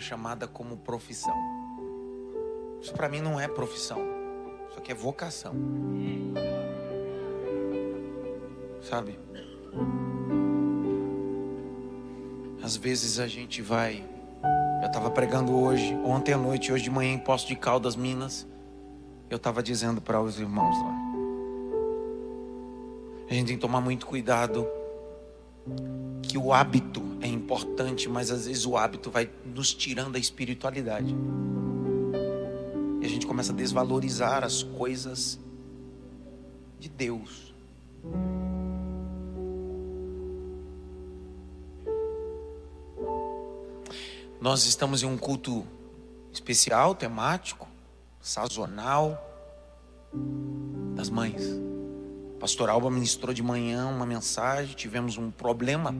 minha chamada como profissão. Isso pra mim não é profissão. Isso aqui é vocação. Sabe? Às vezes a gente vai eu estava pregando hoje, ontem à noite, hoje de manhã em Poço de Caldas, Minas. Eu estava dizendo para os irmãos lá. A gente tem que tomar muito cuidado que o hábito é importante, mas às vezes o hábito vai nos tirando a espiritualidade. E a gente começa a desvalorizar as coisas de Deus. Nós estamos em um culto especial, temático, sazonal das mães. Pastor Alba ministrou de manhã uma mensagem, tivemos um problema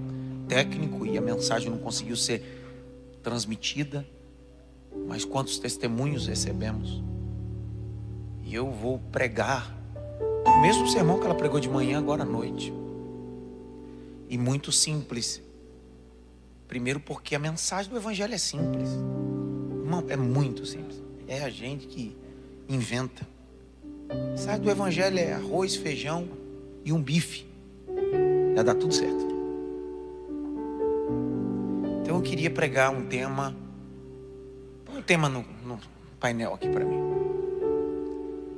técnico e a mensagem não conseguiu ser transmitida. Mas quantos testemunhos recebemos? E eu vou pregar o mesmo sermão que ela pregou de manhã agora à noite. E muito simples. Primeiro porque a mensagem do evangelho é simples. Irmão, é muito simples. É a gente que inventa. A mensagem do evangelho é arroz, feijão e um bife. Já dá tudo certo. Então eu queria pregar um tema. Um tema no, no painel aqui para mim.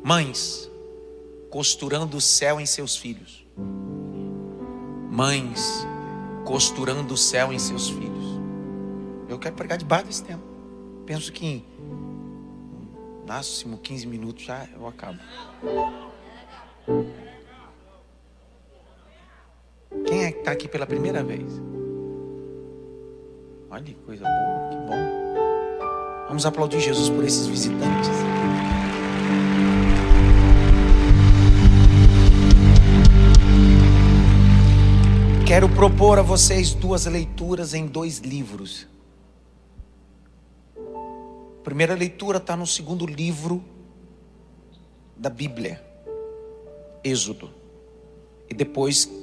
Mães costurando o céu em seus filhos. Mães costurando o céu em seus filhos. Eu quero pregar debaixo desse tema. Penso que máximo 15 minutos já eu acabo. Quem é que está aqui pela primeira vez? Olha que coisa boa, que bom. Vamos aplaudir Jesus por esses visitantes. Quero propor a vocês duas leituras em dois livros. A primeira leitura está no segundo livro da Bíblia, Êxodo. E depois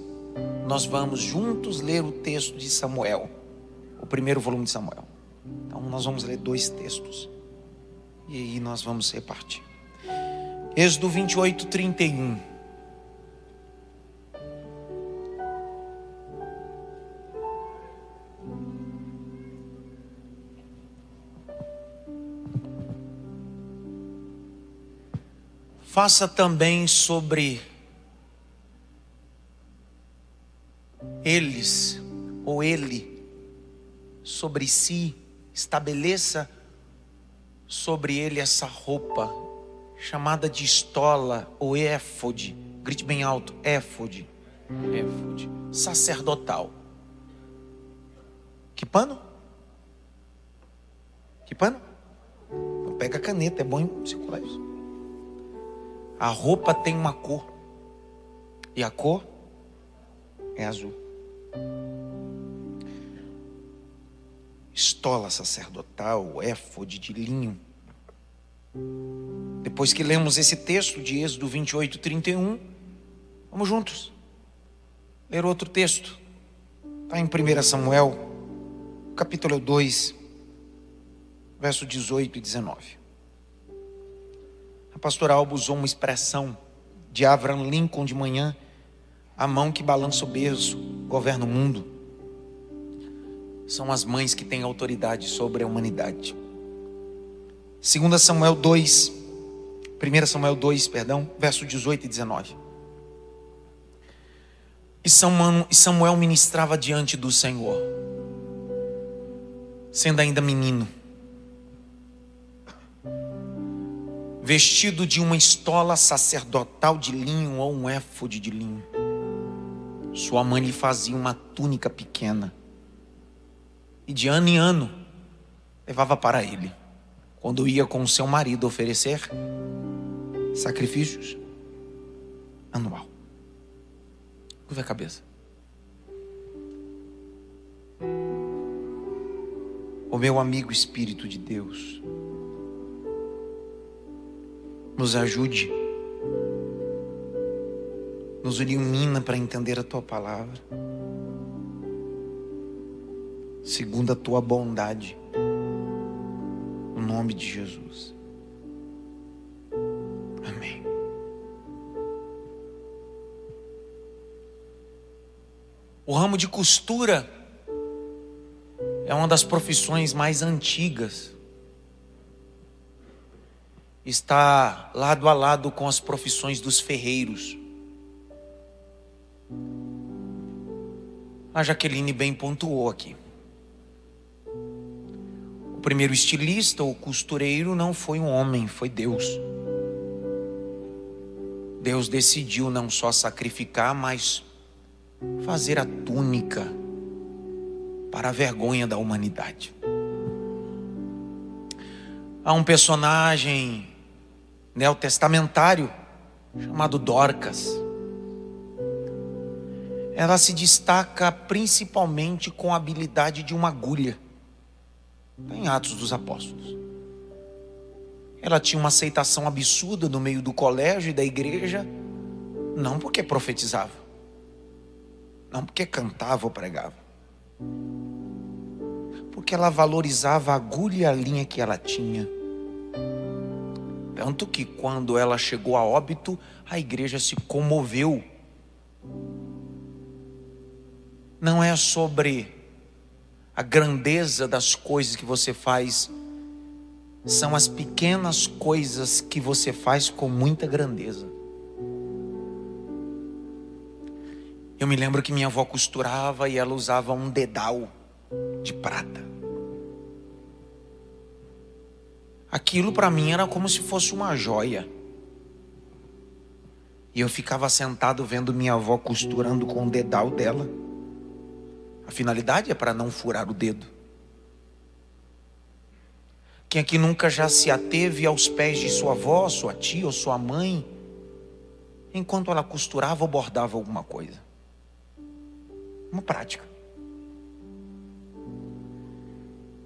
nós vamos juntos ler o texto de Samuel, o primeiro volume de Samuel. Então nós vamos ler dois textos. E aí nós vamos repartir. Êxodo 28, 31. Faça também sobre eles, ou ele, sobre si, estabeleça sobre ele essa roupa, chamada de estola ou éfode. Grite bem alto: éfode. Éfode. Sacerdotal. Que pano? Que pano? Não pega a caneta, é bom circular isso. A roupa tem uma cor. E a cor é azul. Estola sacerdotal, éfode de linho. Depois que lemos esse texto de Êxodo 28, 31, vamos juntos ler outro texto. Está em 1 Samuel, capítulo 2, verso 18 e 19. A pastora Alba usou uma expressão de Abraham Lincoln de manhã, a mão que balança o berço, governa o mundo. São as mães que têm autoridade sobre a humanidade. 2 Samuel 2, 1 Samuel 2, perdão, verso 18 e 19. E Samuel ministrava diante do Senhor, sendo ainda menino. vestido de uma estola sacerdotal de linho ou um éfode de linho. Sua mãe lhe fazia uma túnica pequena. E de ano em ano levava para ele, quando ia com seu marido oferecer sacrifícios anual. Curva a cabeça. O meu amigo Espírito de Deus, nos ajude, nos ilumina para entender a tua palavra, segundo a tua bondade, no nome de Jesus. Amém. O ramo de costura é uma das profissões mais antigas. Está lado a lado com as profissões dos ferreiros. A Jaqueline bem pontuou aqui. O primeiro estilista ou costureiro não foi um homem, foi Deus. Deus decidiu não só sacrificar, mas fazer a túnica para a vergonha da humanidade. Há um personagem neotestamentário chamado Dorcas. Ela se destaca principalmente com a habilidade de uma agulha. Em Atos dos Apóstolos. Ela tinha uma aceitação absurda no meio do colégio e da igreja, não porque profetizava, não porque cantava ou pregava, porque ela valorizava a agulha e a linha que ela tinha. Tanto que quando ela chegou a óbito, a igreja se comoveu. Não é sobre a grandeza das coisas que você faz, são as pequenas coisas que você faz com muita grandeza. Eu me lembro que minha avó costurava e ela usava um dedal de prata. Aquilo para mim era como se fosse uma joia. E eu ficava sentado vendo minha avó costurando com o dedal dela. A finalidade é para não furar o dedo. Quem aqui nunca já se ateve aos pés de sua avó, sua tia ou sua mãe, enquanto ela costurava ou bordava alguma coisa? Uma prática.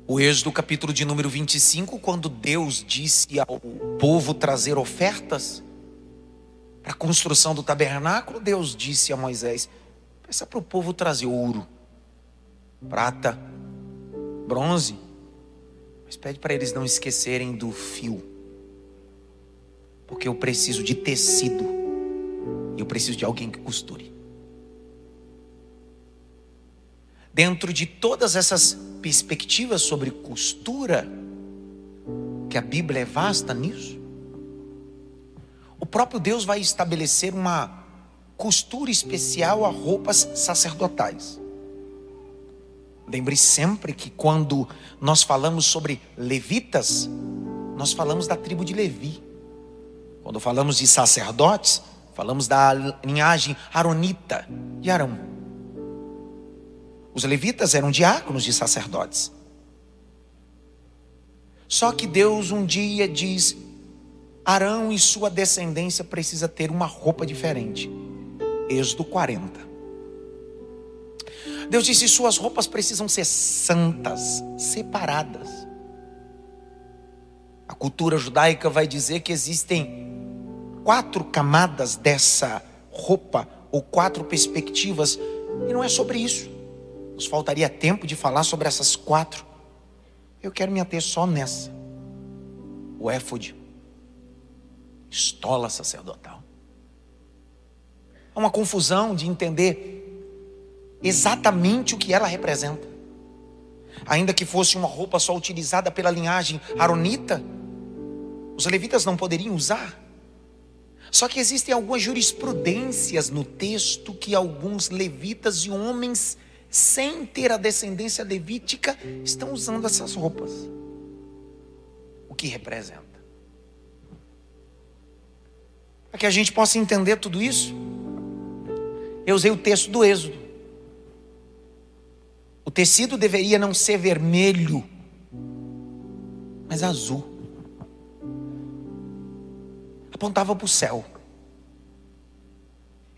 O Êxodo, capítulo de número 25, quando Deus disse ao povo trazer ofertas para a construção do tabernáculo, Deus disse a Moisés: peça para o povo trazer ouro, prata, bronze, mas pede para eles não esquecerem do fio, porque eu preciso de tecido e eu preciso de alguém que costure. dentro de todas essas perspectivas sobre costura, que a Bíblia é vasta nisso, o próprio Deus vai estabelecer uma costura especial a roupas sacerdotais. Lembre sempre que quando nós falamos sobre levitas, nós falamos da tribo de Levi. Quando falamos de sacerdotes, falamos da linhagem aronita de Arão. Os levitas eram diáconos de sacerdotes. Só que Deus um dia diz: Arão e sua descendência precisa ter uma roupa diferente. Êxodo 40. Deus disse: suas roupas precisam ser santas, separadas. A cultura judaica vai dizer que existem quatro camadas dessa roupa, ou quatro perspectivas, e não é sobre isso. Nos faltaria tempo de falar sobre essas quatro. Eu quero me ater só nessa. O éfode. Estola sacerdotal. É uma confusão de entender exatamente o que ela representa. Ainda que fosse uma roupa só utilizada pela linhagem aronita, os levitas não poderiam usar. Só que existem algumas jurisprudências no texto que alguns levitas e homens sem ter a descendência levítica, estão usando essas roupas. O que representa? Para que a gente possa entender tudo isso, eu usei o texto do Êxodo. O tecido deveria não ser vermelho, mas azul. Apontava para o céu.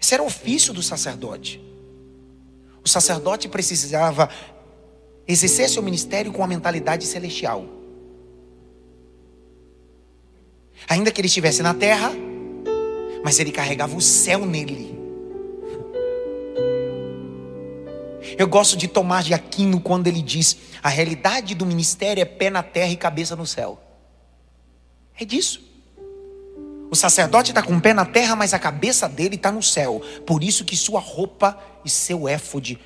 Esse era o ofício do sacerdote. O sacerdote precisava exercer seu ministério com a mentalidade celestial. Ainda que ele estivesse na terra, mas ele carregava o céu nele. Eu gosto de Tomás de Aquino quando ele diz: a realidade do ministério é pé na terra e cabeça no céu. É disso. O sacerdote está com o pé na terra, mas a cabeça dele está no céu. Por isso que sua roupa e seu éfode,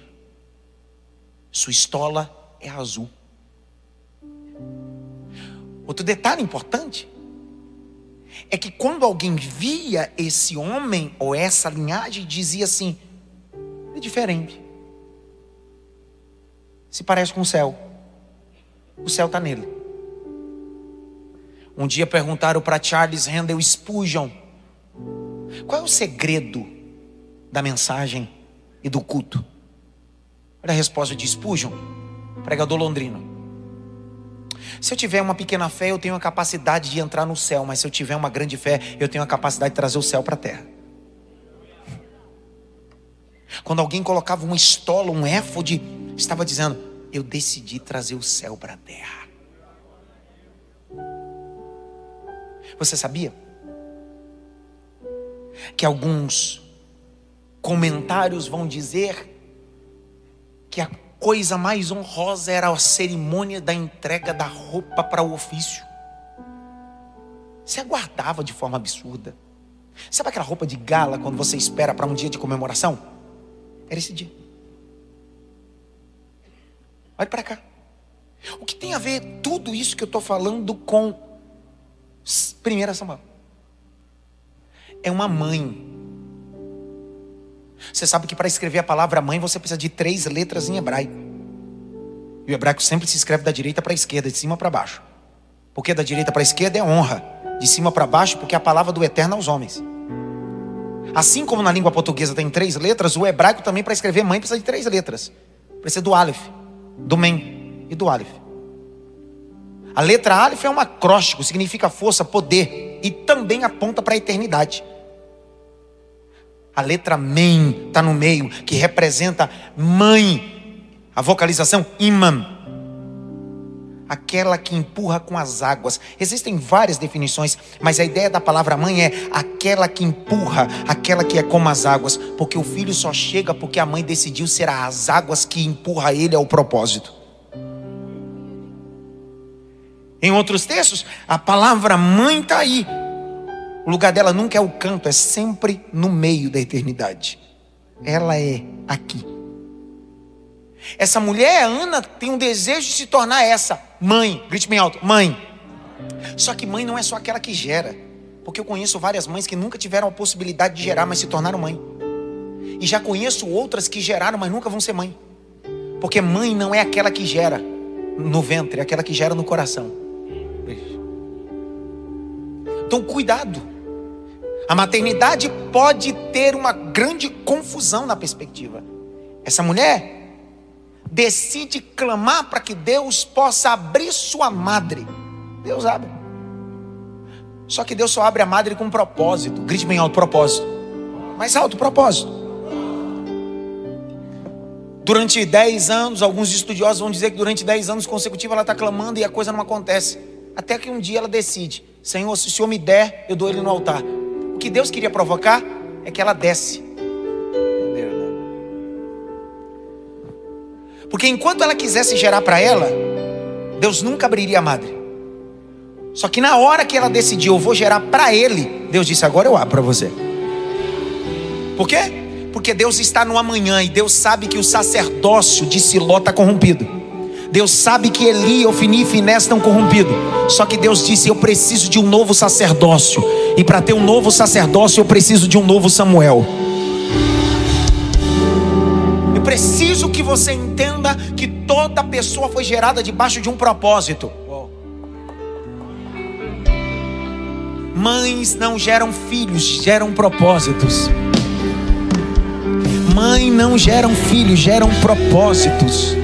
sua estola é azul. Outro detalhe importante é que quando alguém via esse homem ou essa linhagem, dizia assim: é diferente. Se parece com o céu. O céu está nele. Um dia perguntaram para Charles Handel Spurgeon: qual é o segredo da mensagem e do culto? Olha a resposta de Spurgeon, pregador londrino. Se eu tiver uma pequena fé, eu tenho a capacidade de entrar no céu, mas se eu tiver uma grande fé, eu tenho a capacidade de trazer o céu para a terra. Quando alguém colocava uma estola, um éfode, estava dizendo: Eu decidi trazer o céu para a terra. Você sabia? Que alguns comentários vão dizer que a coisa mais honrosa era a cerimônia da entrega da roupa para o ofício. Você aguardava de forma absurda. Sabe aquela roupa de gala quando você espera para um dia de comemoração? Era esse dia. Olha para cá. O que tem a ver tudo isso que eu estou falando com 1 Samuel? É uma mãe. Você sabe que para escrever a palavra mãe você precisa de três letras em hebraico. E o hebraico sempre se escreve da direita para a esquerda, de cima para baixo. Porque da direita para a esquerda é honra, de cima para baixo, porque é a palavra do eterno aos homens. Assim como na língua portuguesa tem três letras, o hebraico também para escrever mãe precisa de três letras. Precisa do Aleph, do Men e do Aleph. A letra Aleph é um acróstico, significa força, poder e também aponta para a eternidade. A letra Men está no meio, que representa mãe. A vocalização imam. Aquela que empurra com as águas. Existem várias definições, mas a ideia da palavra mãe é aquela que empurra, aquela que é como as águas, porque o filho só chega porque a mãe decidiu ser as águas que empurra ele ao propósito. Em outros textos, a palavra mãe está aí. O lugar dela nunca é o canto, é sempre no meio da eternidade. Ela é aqui. Essa mulher, Ana, tem um desejo de se tornar essa mãe. Grite bem alto: mãe. Só que mãe não é só aquela que gera. Porque eu conheço várias mães que nunca tiveram a possibilidade de gerar, mas se tornaram mãe. E já conheço outras que geraram, mas nunca vão ser mãe. Porque mãe não é aquela que gera no ventre, é aquela que gera no coração. Então, cuidado. A maternidade pode ter uma grande confusão na perspectiva. Essa mulher decide clamar para que Deus possa abrir sua madre. Deus abre. Só que Deus só abre a madre com um propósito. Grite bem alto: propósito. Mais alto: propósito. Durante 10 anos, alguns estudiosos vão dizer que durante 10 anos consecutivos ela está clamando e a coisa não acontece. Até que um dia ela decide: Senhor, se o Senhor me der, eu dou ele no altar. O que Deus queria provocar é que ela desce. Porque enquanto ela quisesse gerar para ela, Deus nunca abriria a madre. Só que na hora que ela decidiu, eu vou gerar para ele, Deus disse: agora eu abro para você. Por quê? Porque Deus está no amanhã e Deus sabe que o sacerdócio de Siló está corrompido. Deus sabe que Eli, Ofni e Finés estão corrompidos. Só que Deus disse: Eu preciso de um novo sacerdócio. E para ter um novo sacerdócio, eu preciso de um novo Samuel. Preciso que você entenda que toda pessoa foi gerada debaixo de um propósito. Mães não geram filhos, geram propósitos. Mãe não geram filhos, geram propósitos.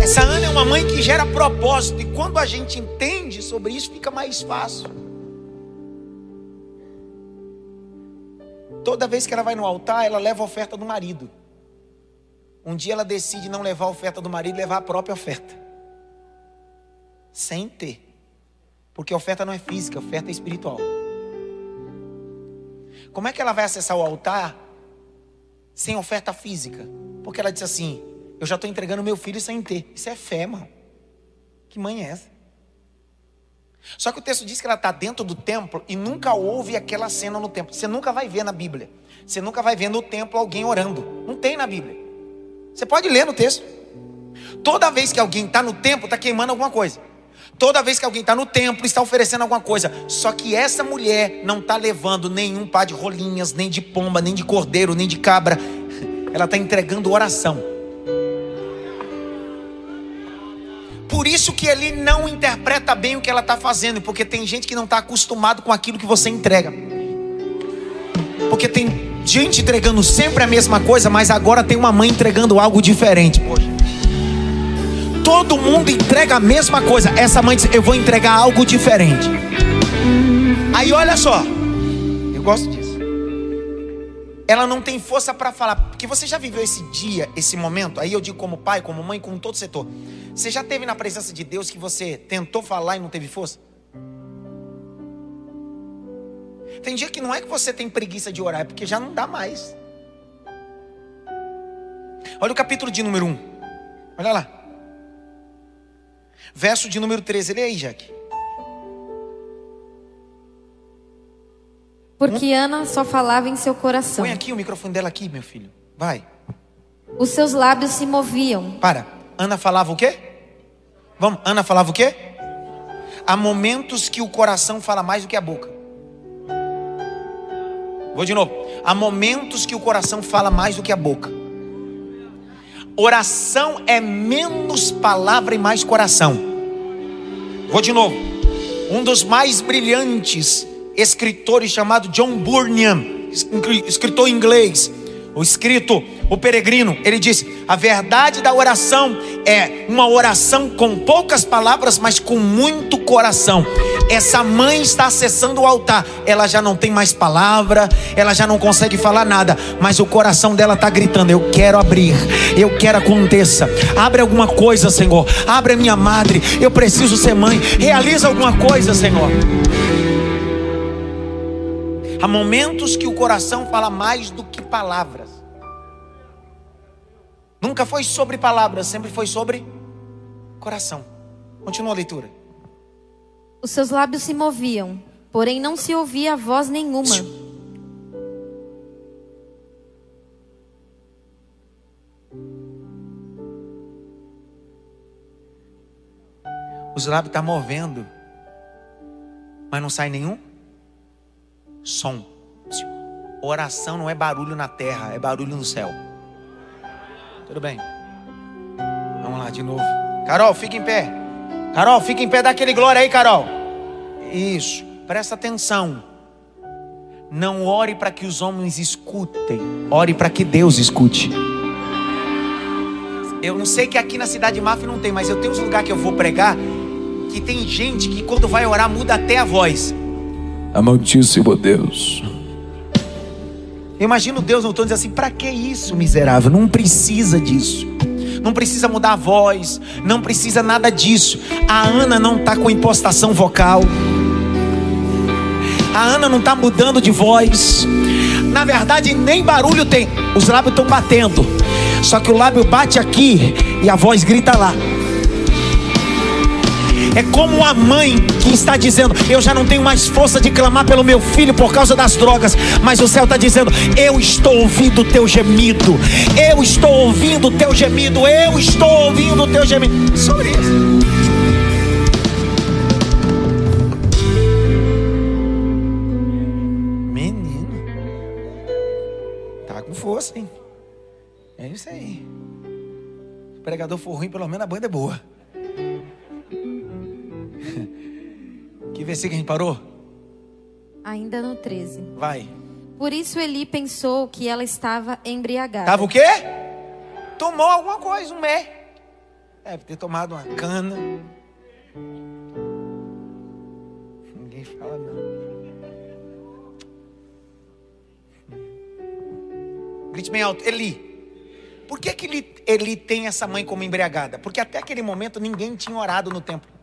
Essa Ana é uma mãe que gera propósito, e quando a gente entende sobre isso, fica mais fácil. Toda vez que ela vai no altar, ela leva a oferta do marido. Um dia ela decide não levar a oferta do marido, levar a própria oferta. Sem ter. Porque a oferta não é física, a oferta é espiritual. Como é que ela vai acessar o altar sem oferta física? Porque ela disse assim: Eu já estou entregando meu filho sem ter. Isso é fé, mano. Que mãe é essa? Só que o texto diz que ela está dentro do templo e nunca houve aquela cena no templo. Você nunca vai ver na Bíblia. Você nunca vai ver no templo alguém orando. Não tem na Bíblia. Você pode ler no texto. Toda vez que alguém está no templo, está queimando alguma coisa. Toda vez que alguém está no templo, está oferecendo alguma coisa. Só que essa mulher não está levando nenhum par de rolinhas, nem de pomba, nem de cordeiro, nem de cabra. Ela está entregando oração. Por isso que ele não interpreta bem o que ela está fazendo, porque tem gente que não está acostumado com aquilo que você entrega. Porque tem gente entregando sempre a mesma coisa, mas agora tem uma mãe entregando algo diferente. Poxa. Todo mundo entrega a mesma coisa. Essa mãe diz: Eu vou entregar algo diferente. Aí olha só, eu gosto disso. Ela não tem força para falar, porque você já viveu esse dia, esse momento. Aí eu digo como pai, como mãe, como todo setor. Você já teve na presença de Deus que você tentou falar e não teve força? Tem dia que não é que você tem preguiça de orar, é porque já não dá mais. Olha o capítulo de número 1. Olha lá. Verso de número 13. Lê aí, Jaque. Porque Ana só falava em seu coração. Põe aqui o microfone dela aqui, meu filho. Vai. Os seus lábios se moviam. Para. Ana falava o quê? Vamos. Ana falava o quê? Há momentos que o coração fala mais do que a boca. Vou de novo. Há momentos que o coração fala mais do que a boca. Oração é menos palavra e mais coração. Vou de novo. Um dos mais brilhantes escritores chamado John Bunyan, escritor inglês, o escrito O Peregrino, ele disse: a verdade da oração é uma oração com poucas palavras, mas com muito coração. Essa mãe está acessando o altar, ela já não tem mais palavra, ela já não consegue falar nada, mas o coração dela está gritando: Eu quero abrir, eu quero aconteça. Abre alguma coisa, Senhor. Abre a minha madre, eu preciso ser mãe. Realiza alguma coisa, Senhor. Há momentos que o coração fala mais do que palavras. Nunca foi sobre palavras, sempre foi sobre coração. Continua a leitura. Os seus lábios se moviam, porém não se ouvia voz nenhuma. Os lábios estão tá movendo, mas não sai nenhum som. Oração não é barulho na terra, é barulho no céu. Tudo bem. Vamos lá de novo. Carol, fica em pé. Carol, fica em pé, dá aquele glória aí, Carol. Isso. Presta atenção. Não ore para que os homens escutem, ore para que Deus escute. Eu não sei que aqui na cidade de não tem, mas eu tenho uns lugares que eu vou pregar que tem gente que quando vai orar muda até a voz. Amantíssimo Deus. Eu imagino Deus no tom dizer assim: para que isso, miserável? Não precisa disso. Não precisa mudar a voz, não precisa nada disso. A Ana não está com impostação vocal. A Ana não está mudando de voz. Na verdade, nem barulho tem. Os lábios estão batendo. Só que o lábio bate aqui e a voz grita lá. É como a mãe que está dizendo: Eu já não tenho mais força de clamar pelo meu filho por causa das drogas. Mas o céu está dizendo: Eu estou ouvindo o teu gemido. Eu estou ouvindo o teu gemido. Eu estou ouvindo o teu gemido. Sobre isso. Menino. Tá com força, hein? É isso aí. O pregador for ruim, pelo menos a banda é boa. Que versículo a gente parou? Ainda no 13. Vai. Por isso Eli pensou que ela estava embriagada. Tava o quê? Tomou alguma coisa, um mé. Deve ter tomado uma cana. Ninguém fala não. Grite bem alto, Eli. Por que, que ele, ele tem essa mãe como embriagada? Porque até aquele momento ninguém tinha orado no templo.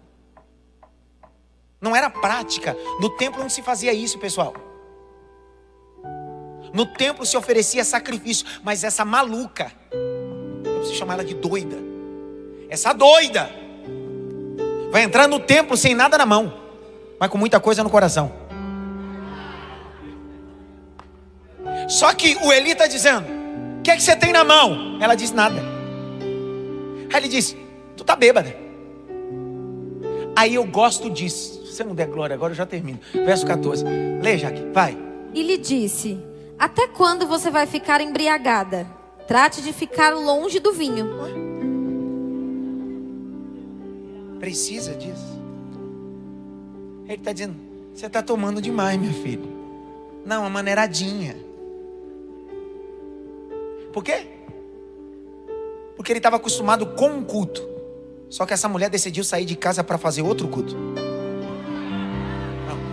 Não era prática. No templo não se fazia isso, pessoal. No templo se oferecia sacrifício, mas essa maluca, eu preciso chamar ela de doida. Essa doida vai entrar no templo sem nada na mão, mas com muita coisa no coração. Só que o Eli está dizendo: O que é que você tem na mão? Ela diz: Nada. Aí ele diz: Tu tá bêbada. Aí eu gosto disso. Se você não der glória agora, eu já termino. Verso 14. Lê, Jaque, vai. E lhe disse: Até quando você vai ficar embriagada? Trate de ficar longe do vinho. Precisa disso. Ele está dizendo: Você está tomando demais, minha filha. Não, uma maneiradinha. Por quê? Porque ele estava acostumado com um culto. Só que essa mulher decidiu sair de casa para fazer outro culto.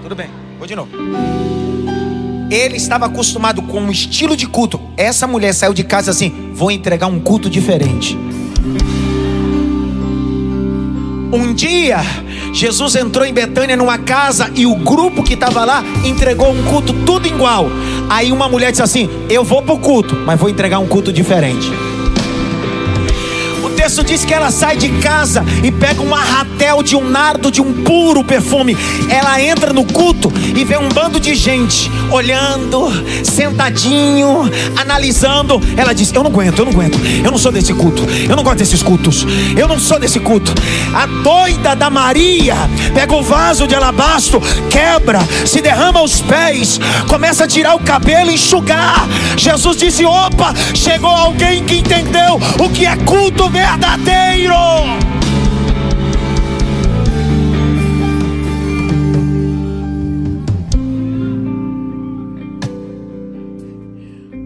Tudo bem, vou de novo. Ele estava acostumado com um estilo de culto. Essa mulher saiu de casa assim: vou entregar um culto diferente. Um dia, Jesus entrou em Betânia numa casa e o grupo que estava lá entregou um culto tudo igual. Aí uma mulher disse assim: Eu vou para o culto, mas vou entregar um culto diferente. Texto diz que ela sai de casa e pega um arratel de um nardo de um puro perfume. Ela entra no culto e vê um bando de gente olhando, sentadinho, analisando. Ela diz: Eu não aguento, eu não aguento. Eu não sou desse culto. Eu não gosto desses cultos. Eu não sou desse culto. A doida da Maria pega o vaso de alabastro, quebra, se derrama aos pés, começa a tirar o cabelo e enxugar. Jesus disse: Opa, chegou alguém que entendeu o que é culto verdadeiro.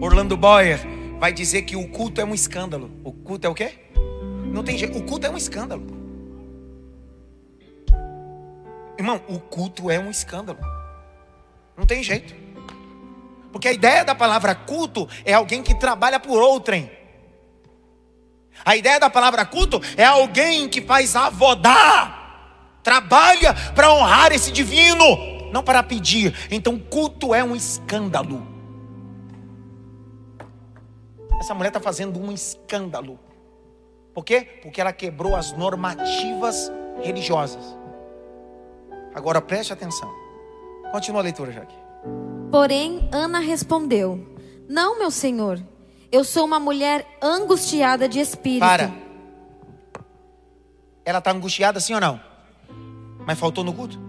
Orlando Boyer vai dizer que o culto é um escândalo. O culto é o quê? Não tem jeito. O culto é um escândalo. Irmão, o culto é um escândalo. Não tem jeito. Porque a ideia da palavra culto é alguém que trabalha por outrem. A ideia da palavra culto é alguém que faz avodar, trabalha para honrar esse divino, não para pedir. Então, culto é um escândalo. Essa mulher está fazendo um escândalo. Por quê? Porque ela quebrou as normativas religiosas. Agora preste atenção. Continua a leitura, Jaque. Porém, Ana respondeu: Não, meu senhor. Eu sou uma mulher angustiada de espírito. Para. Ela está angustiada, sim ou não? Mas faltou no culto?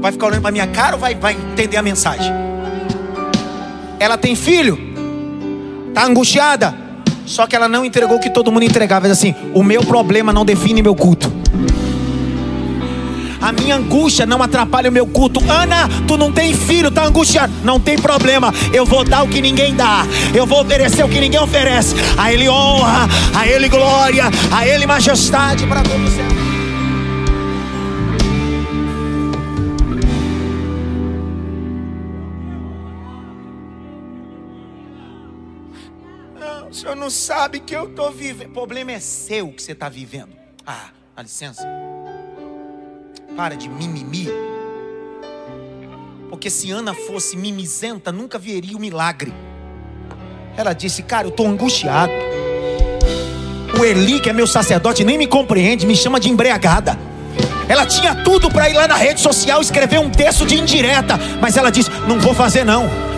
Vai ficar olhando para minha cara ou vai, vai entender a mensagem? Ela tem filho, está angustiada, só que ela não entregou o que todo mundo entregava. Diz assim: o meu problema não define meu culto. A minha angústia não atrapalha o meu culto. Ana, tu não tem filho, tá angustiado. Não tem problema. Eu vou dar o que ninguém dá. Eu vou oferecer o que ninguém oferece. A Ele honra, a Ele glória, a Ele majestade para todo o Não, sabe que eu estou vivendo. O problema é seu que você está vivendo. Ah, dá licença. Para de mimimi. Porque se Ana fosse mimizenta, nunca veria o milagre. Ela disse: Cara, eu estou angustiado. O Eli, que é meu sacerdote, nem me compreende, me chama de embriagada. Ela tinha tudo para ir lá na rede social escrever um texto de indireta, mas ela disse: Não vou fazer não.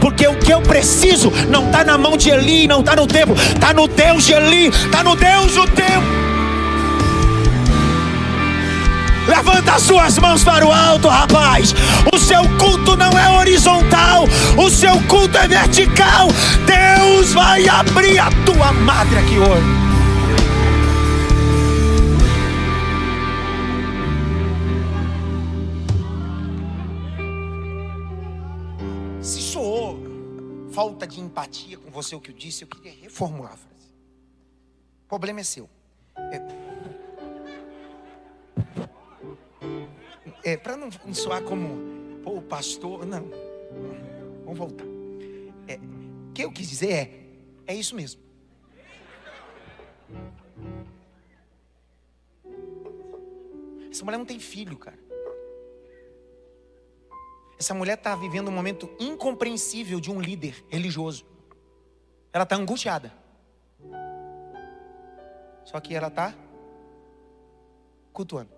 Porque o que eu preciso não está na mão de Eli, não está no tempo, está no Deus de Eli, está no Deus do tempo. Levanta as suas mãos para o alto, rapaz. O seu culto não é horizontal, o seu culto é vertical. Deus vai abrir a tua madre aqui hoje. Falta de empatia com você o que eu disse, eu queria reformular a frase. O problema é seu. É, é para não, soar como o pastor, não. Vamos voltar. É, o que eu quis dizer é, é isso mesmo. Essa mulher não tem filho, cara. Essa mulher está vivendo um momento incompreensível de um líder religioso. Ela está angustiada. Só que ela está cultuando.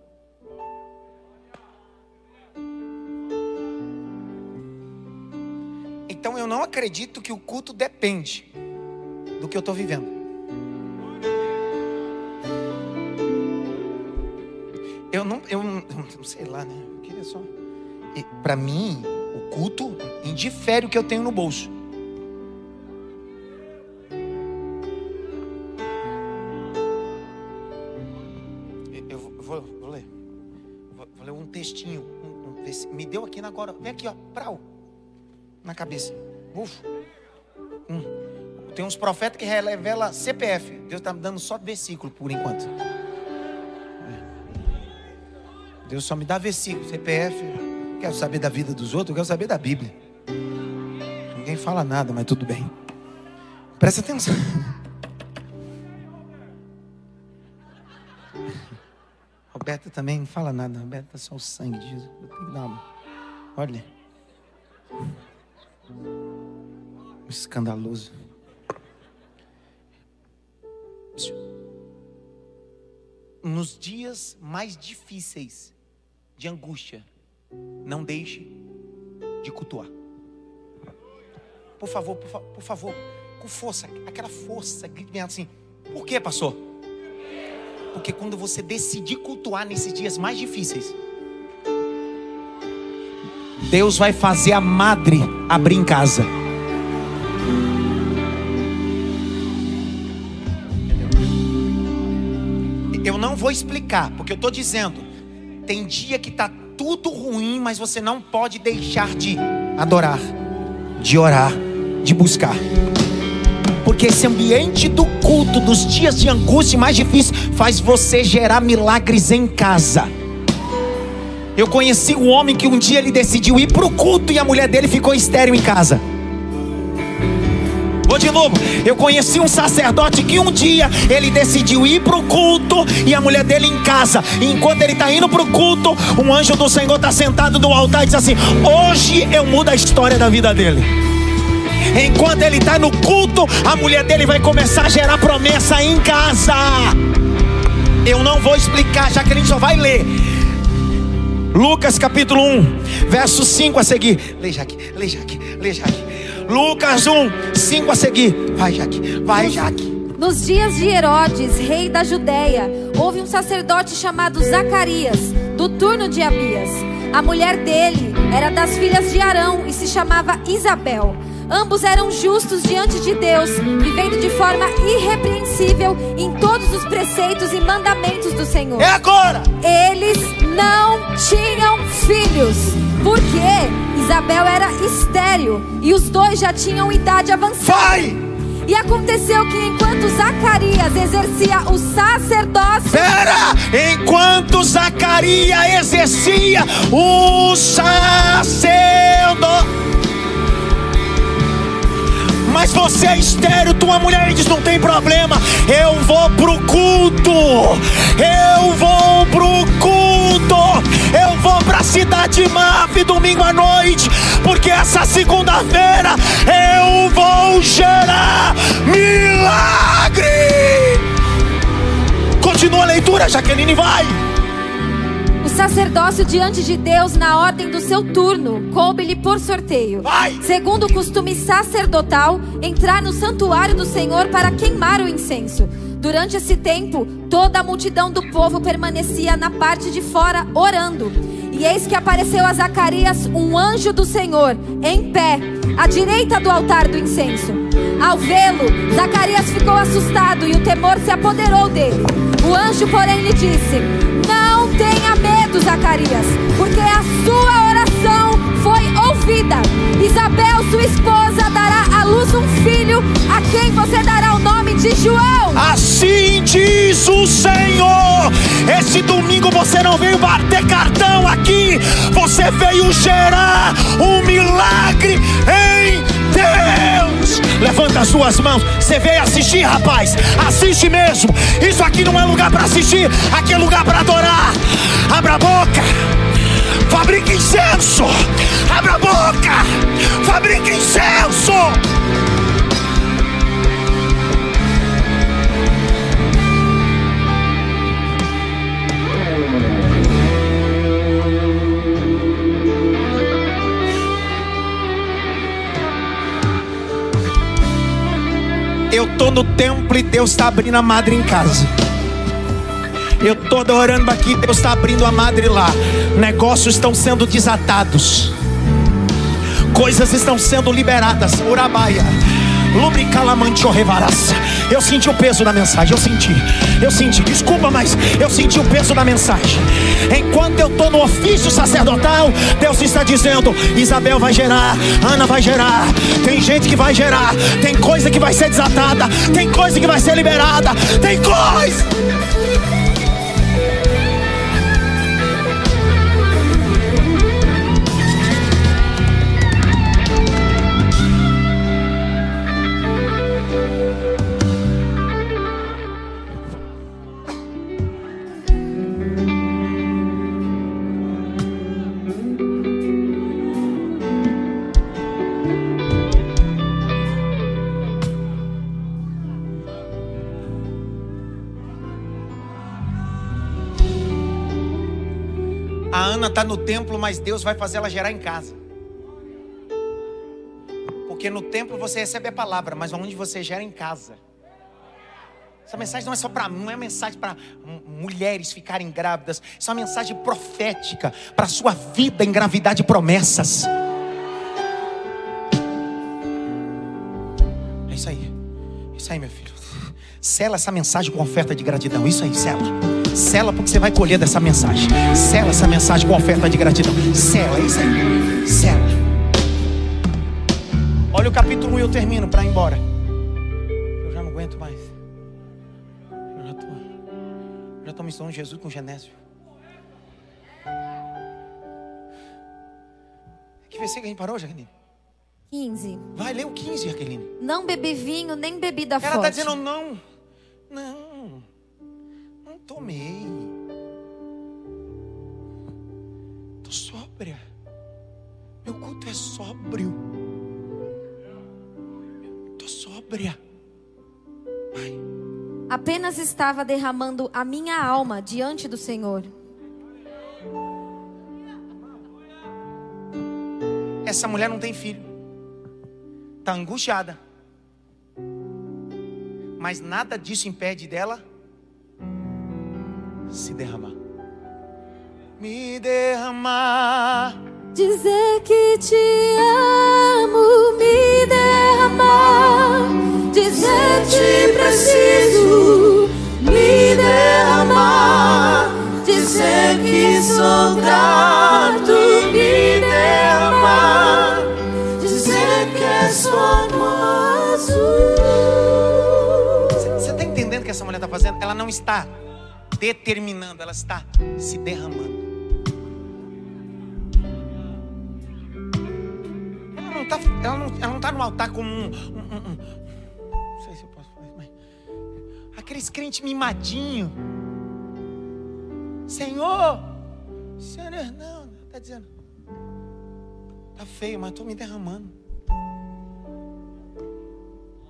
Então eu não acredito que o culto depende do que eu estou vivendo. Eu não, eu não, sei lá, né? Eu queria só. Para mim, o culto indifere o que eu tenho no bolso. Eu vou, vou- ler. Vou, ler um textinho. um- um me deu aqui na agora. Vem aqui, ó. Prau. Na cabeça. Uf. Hum. Tem uns profetas que revela CPF. Deus está me dando só versículo por enquanto. Deus só me dá versículo, CPF. Quero saber da vida dos outros, eu quero saber da Bíblia. Ninguém fala nada, mas tudo bem. Presta atenção. Roberta também não fala nada. Roberta só o sangue de Jesus. Eu tenho que dar uma... Olha. Escandaloso. Nos dias mais difíceis de angústia, não deixe de cultuar. Por favor, por, fa- por favor, com força, aquela força, alto assim. Por quê, pastor? Porque quando você decidir cultuar nesses dias mais difíceis, Deus vai fazer a madre abrir em casa. Eu não vou explicar, porque eu estou dizendo, tem dia que está tudo ruim, mas você não pode deixar de adorar, de orar, de buscar. Porque esse ambiente do culto, dos dias de angústia mais difíceis, faz você gerar milagres em casa. Eu conheci um homem que um dia ele decidiu ir para o culto e a mulher dele ficou estéril em casa. Vou de novo. Eu conheci um sacerdote que um dia ele decidiu ir para o culto e a mulher dele em casa. E enquanto ele está indo para o culto, um anjo do Senhor está sentado no altar e diz assim: Hoje eu mudo a história da vida dele. Enquanto ele está no culto, a mulher dele vai começar a gerar promessa em casa. Eu não vou explicar, já que a gente só vai ler. Lucas capítulo 1, verso 5 a seguir. Lê, Jaque, lê, Jaque, lê, Jaque. Lucas 1, 5 a seguir. Vai, Jaque, vai, Jaque. Nos dias de Herodes, rei da Judéia, houve um sacerdote chamado Zacarias, do turno de Abias. A mulher dele era das filhas de Arão e se chamava Isabel. Ambos eram justos diante de Deus, vivendo de forma irrepreensível em todos os preceitos e mandamentos do Senhor. É agora. Eles não tinham filhos, porque Isabel era estéril e os dois já tinham idade avançada. Vai. E aconteceu que enquanto Zacarias exercia o sacerdócio, Pera! Enquanto Zacarias exercia o sacerdote. Mas você é estéreo, tua mulher diz: não tem problema, eu vou pro culto, eu vou pro culto, vou pra cidade Mave domingo à noite, porque essa segunda-feira eu vou gerar milagre. Continua a leitura, Jaqueline, vai. o sacerdócio diante de Deus na ordem do seu turno coube-lhe por sorteio. Vai. Segundo o costume sacerdotal, entrar no santuário do Senhor para queimar o incenso. Durante esse tempo, toda a multidão do povo permanecia na parte de fora orando. E eis que apareceu a Zacarias um anjo do Senhor, em pé, à direita do altar do incenso. Ao vê-lo, Zacarias ficou assustado e o temor se apoderou dele. O anjo, porém, lhe disse: Não tenha medo, Zacarias, porque a sua oração foi ouvida. Isabel, sua esposa, dará à luz um filho, a quem você dará o nome de João. Assim diz o Senhor. Esse domingo você não veio bater cartão aqui, você veio gerar um milagre em Deus. Levanta as suas mãos. Você veio assistir, rapaz. Assiste mesmo. Isso aqui não é lugar para assistir, aqui é lugar para adorar. Abra a boca. Fabrica incenso. Abra a boca. Fabrica incenso. Eu tô no templo e Deus está abrindo a madre em casa. Eu tô adorando aqui, Deus está abrindo a madre lá. Negócios estão sendo desatados. Coisas estão sendo liberadas. Urabaia. Eu senti o peso da mensagem, eu senti. Eu senti, desculpa, mas eu senti o peso da mensagem. Enquanto eu estou no ofício sacerdotal, Deus está dizendo: Isabel vai gerar, Ana vai gerar, tem gente que vai gerar, tem coisa que vai ser desatada, tem coisa que vai ser liberada, tem coisa. Está no templo, mas Deus vai fazer ela gerar em casa. Porque no templo você recebe a palavra, mas onde você gera em casa. Essa mensagem não é só para mim, não é mensagem para mulheres ficarem grávidas. Isso é uma mensagem profética para a sua vida engravidar de promessas. É isso aí. É isso aí, meu filho. Sela essa mensagem com oferta de gratidão. Isso aí, sela. Sela porque você vai colher dessa mensagem. Sela essa mensagem com oferta de gratidão. Sela, é isso aí. Sela. Olha o capítulo 1 e eu termino para ir embora. Eu já não aguento mais. Eu já tô, já tô misturando Jesus com Genésio. Que versículo a gente parou, Jaqueline? 15. Vai ler o 15, Jaqueline. Não bebi vinho nem bebida Ela forte. está dizendo não. Não. Tomei. Tô sóbria. Meu culto é sóbrio. Tô sóbria. Vai. Apenas estava derramando a minha alma diante do Senhor. Essa mulher não tem filho. Está angustiada. Mas nada disso impede dela se derramar. Me derramar. Dizer que te amo, me derramar. Dizer que preciso, me derramar. Dizer que sou grato, me derramar. Dizer que é és famoso. Você está entendendo o que essa mulher está fazendo? Ela não está determinando, ela está se derramando. Ela não está ela não, ela não tá no altar como um, um- um- um- Não sei se eu posso falar mas. Aqueles crentes mimadinho. Senhor! Senhor, não, está dizendo. Tá feio, mas estou me derramando.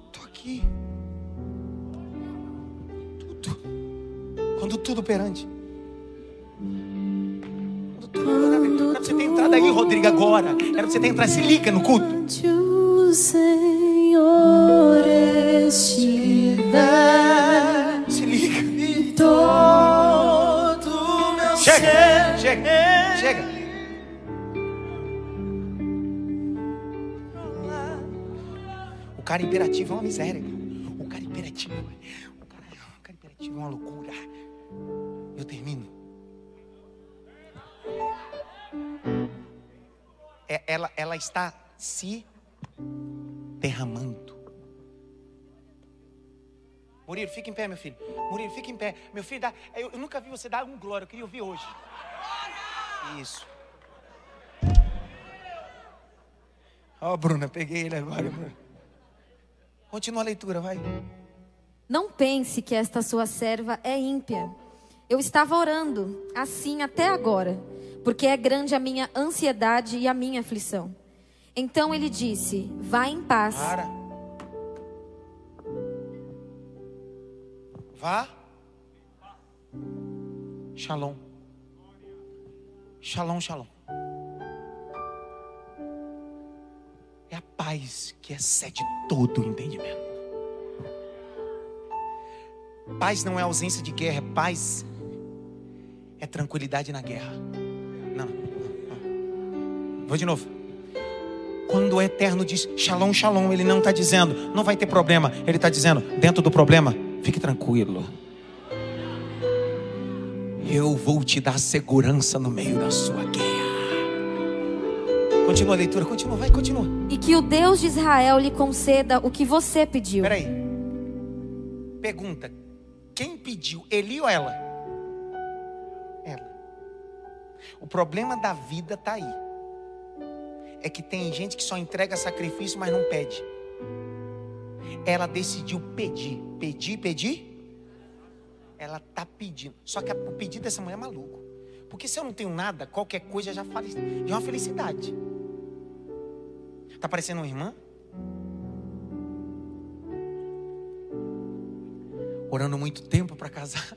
Estou aqui. Quando tudo perante. Quando tudo perante. Era pra você ter entrado aí, Rodrigo, agora. Era pra você ter entrado. Se liga no culto. Senhor estiver. Se liga. E todo meu chega, chega, chega. O cara imperativo é uma miséria. O cara imperativo. É, o cara, é, o cara imperativo é uma loucura. Eu termino. É- ela, ela está se derramando. Murilo, fica em pé, meu filho. Murilo, fica em pé. Meu filho, dá, eu, eu nunca vi você dar um glória. Eu queria ouvir hoje. Isso. Ó, Bruna, peguei ele agora, Bruna. Continua a leitura, vai. Não pense que esta sua serva é ímpia. Eu estava orando assim até agora, porque é grande a minha ansiedade e a minha aflição. Então ele disse: Vá em paz. Para. Vá. Shalom. Shalom, shalom. É a paz que excede todo o entendimento. Paz não é ausência de guerra, é paz é tranquilidade na guerra. Não, não. Vou de novo. Quando o Eterno diz shalom, shalom, ele não está dizendo não vai ter problema. Ele está dizendo dentro do problema, fique tranquilo. Eu vou te dar segurança no meio da sua guerra. Continua a leitura, continua, vai, continua. E que o Deus de Israel lhe conceda o que você pediu. Peraí. Pergunta: pediu, ele ou ela? Ela. O problema da vida está aí. É que tem gente que só entrega sacrifício, mas não pede. Ela decidiu pedir, pedir, pedir. Ela está pedindo. Só que o pedido dessa mulher é maluco. Porque se eu não tenho nada, qualquer coisa já, fale, já é uma felicidade. Tá parecendo uma irmã? Orando muito tempo para casar,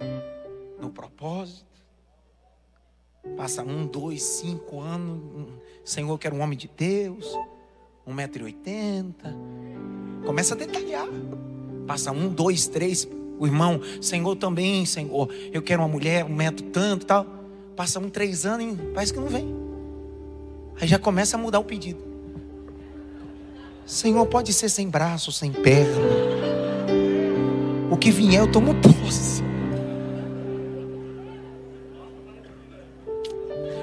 no propósito. Passa um, dois, cinco anos. Senhor, eu quero um homem de Deus, um metro e oitenta. Começa a detalhar. Passa um, dois, três. O irmão, Senhor também, Senhor, eu quero uma mulher, um metro tanto, tal. Passa um, três anos e parece que não vem. Aí já começa a mudar o pedido. Senhor, pode ser sem braço, sem perna. O que vier, eu tomo posse.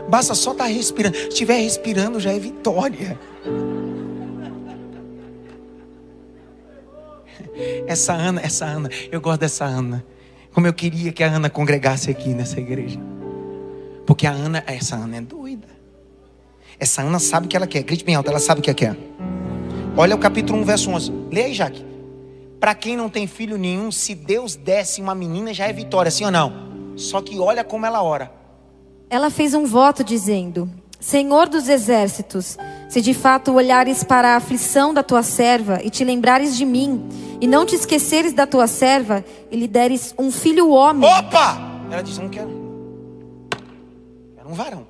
Basta só estar respirando. Se estiver respirando, já é vitória. Essa Ana, essa Ana, eu gosto dessa Ana. Como eu queria que a Ana congregasse aqui nessa igreja. Porque a Ana, essa Ana é doida. Essa Ana sabe o que ela quer. Grite bem alto, ela sabe o que ela quer. Olha o capítulo 1, verso 11. Lê aí, Jaque. Para quem não tem filho nenhum, se Deus desse uma menina, já é vitória, sim ou não? Só que olha como ela ora. Ela fez um voto dizendo: Senhor dos exércitos, se de fato olhares para a aflição da tua serva e te lembrares de mim, e não te esqueceres da tua serva, e lhe deres um filho homem, Opa! Ela disse: Não quero. Era um varão.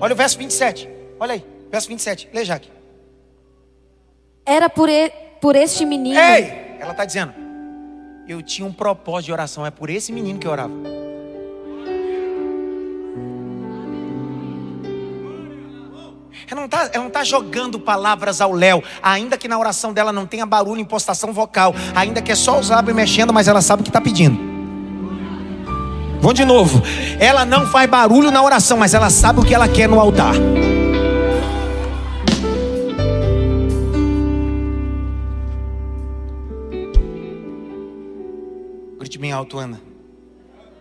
Olha o verso 27. Olha aí, verso 27. Lê, Jaque. era por, e- por este menino. Ei! Ela está dizendo: Eu tinha um propósito de oração. É por esse menino que eu orava. Ela não está tá jogando palavras ao léu, ainda que na oração dela não tenha barulho, impostação vocal, ainda que é só os lábios mexendo, mas ela sabe o que está pedindo. Vamos de novo. Ela não faz barulho na oração, mas ela sabe o que ela quer no altar. Grite bem alto, Ana.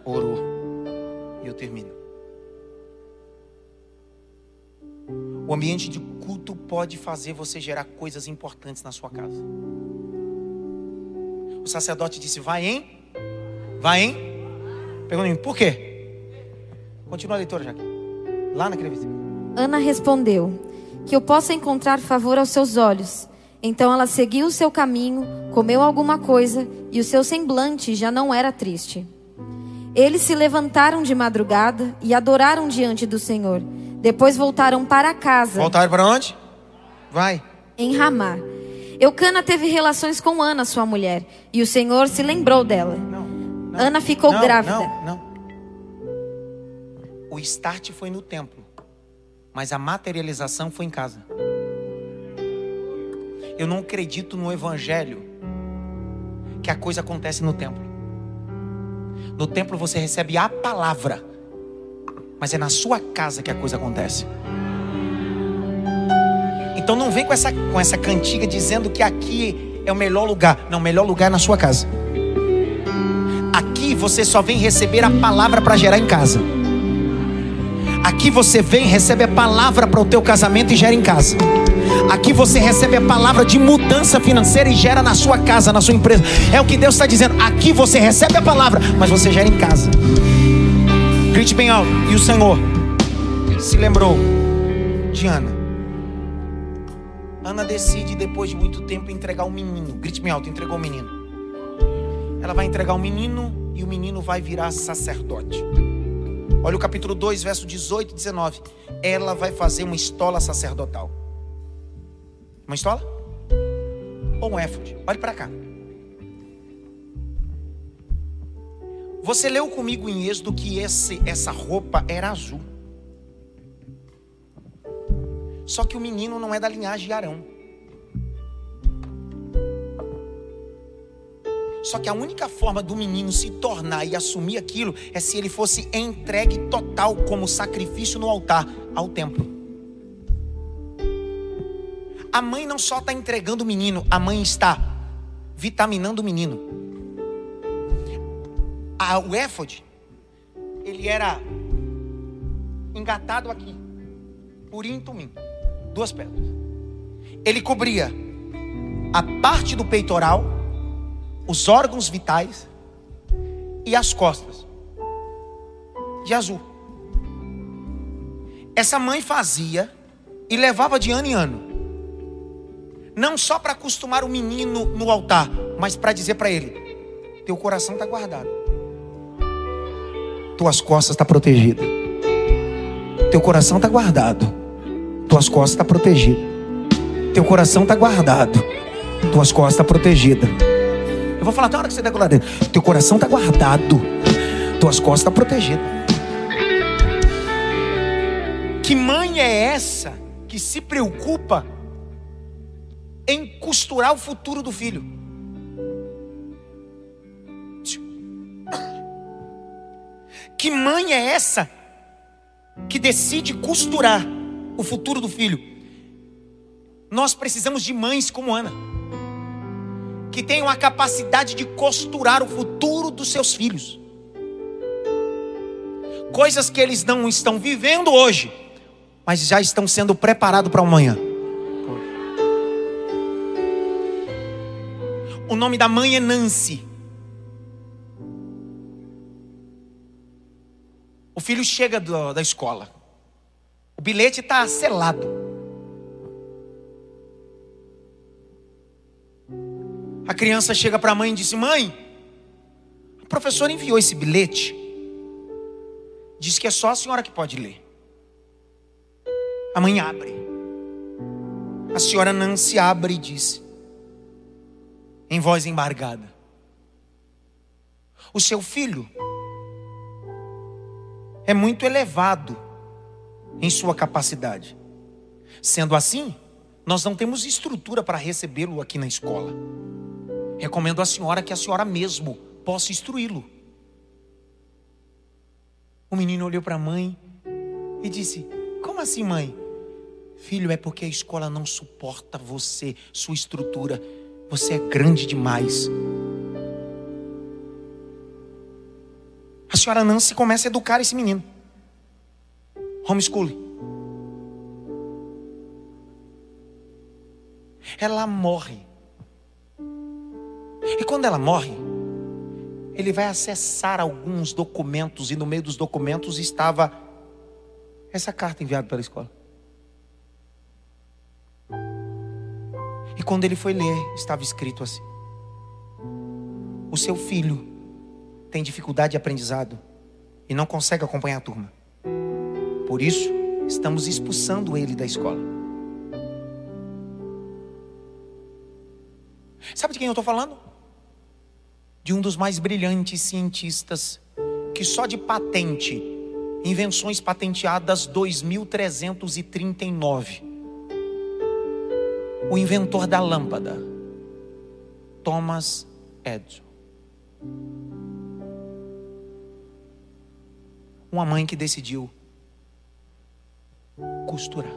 Orou. E eu termino. O ambiente de culto pode fazer você gerar coisas importantes na sua casa. O sacerdote disse: Vai, hein? Vai, hein? Pergunta por quê? Continua a leitura, Jaque. Lá naquele versículo. Ana respondeu: Que eu possa encontrar favor aos seus olhos. Então ela seguiu o seu caminho, comeu alguma coisa e o seu semblante já não era triste. Eles se levantaram de madrugada e adoraram diante do Senhor. Depois voltaram para casa Voltaram para onde? Vai. em Ramá. Eucana teve relações com Ana, sua mulher, e o Senhor se lembrou dela. Não. não Ana ficou não, grávida. Não, não. O start foi no templo, mas a materialização foi em casa. Eu não acredito no evangelho que a coisa acontece no templo. No templo você recebe a palavra, mas é na sua casa que a coisa acontece. Então não vem com essa, com essa cantiga dizendo que aqui é o melhor lugar. Não, o melhor lugar é na sua casa. Aqui você só vem receber a palavra para gerar em casa. Aqui você vem, recebe a palavra para o teu casamento e gera em casa. Aqui você recebe a palavra de mudança financeira e gera na sua casa, na sua empresa. É o que Deus está dizendo. Aqui você recebe a palavra, mas você gera em casa. Grite bem alto. E o Senhor se lembrou de Ana. Ana decide, depois de muito tempo, entregar o menino. Grite bem alto, entregou o menino. Ela vai entregar o menino e o menino vai virar sacerdote. Olha o capítulo 2, verso 18 e 19. Ela vai fazer uma estola sacerdotal. Uma estola? Ou um éfode? Olhe para cá. Você leu comigo em Êxodo que esse, essa roupa era azul. Só que o menino não é da linhagem de Arão. Só que a única forma do menino se tornar e assumir aquilo é se ele fosse entregue total como sacrifício no altar ao templo. A mãe não só está entregando o menino, a mãe está vitaminando o menino. A, o éfode, ele era engatado aqui, purim e tumim, duas pedras. Ele cobria a parte do peitoral, os órgãos vitais e as costas de azul. Essa mãe fazia e levava de ano em ano. Não só para acostumar o menino no altar, mas para dizer para ele: teu coração está guardado. Tuas costas estão tá protegidas. Teu coração está guardado. Tuas costas estão tá protegidas. Teu coração está guardado. Tuas costas estão tá protegidas. Eu vou falar até a hora que você der glória. Teu coração está guardado. Tuas costas estão protegidas. Que mãe é essa que se preocupa em costurar o futuro do filho? Que mãe é essa que decide costurar o futuro do filho? Nós precisamos de mães como Ana, que tenham a capacidade de costurar o futuro dos seus filhos. Coisas que eles não estão vivendo hoje, mas já estão sendo preparados para amanhã. O nome da mãe é Nancy. O filho chega do- da escola. O bilhete está selado. A criança chega para a mãe e diz: Mãe, o professor enviou esse bilhete. Diz que é só a senhora que pode ler. A mãe abre. A senhora Nancy abre e diz, em voz embargada: O seu filho é muito elevado em sua capacidade. Sendo assim, nós não temos estrutura para recebê-lo aqui na escola. Recomendo à senhora que a senhora mesmo possa instruí-lo. O menino olhou para a mãe e disse: Como assim, mãe? Filho, é porque a escola não suporta você, sua estrutura. Você é grande demais. A senhora Nancy começa a educar esse menino. Homeschooling. Ela morre. E quando ela morre, ele vai acessar alguns documentos, e no meio dos documentos estava essa carta enviada pela escola. E quando ele foi ler, estava escrito assim: O seu filho tem dificuldade de aprendizado e não consegue acompanhar a turma. Por isso, estamos expulsando ele da escola. Sabe de quem eu estou falando? De um dos mais brilhantes cientistas que só de patente Invenções patenteadas 2339. O inventor da lâmpada, Thomas Edison. Uma mãe que decidiu costurar.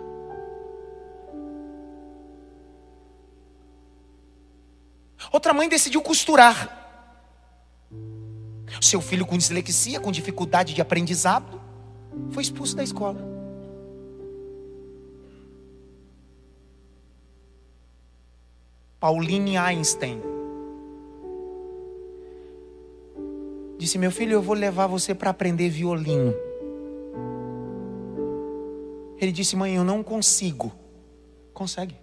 Outra mãe decidiu costurar. Seu filho com dislexia, com dificuldade de aprendizado, foi expulso da escola. Pauline Einstein disse: Meu filho, eu vou levar você para aprender violino. Ele disse: Mãe, eu não consigo. Consegue.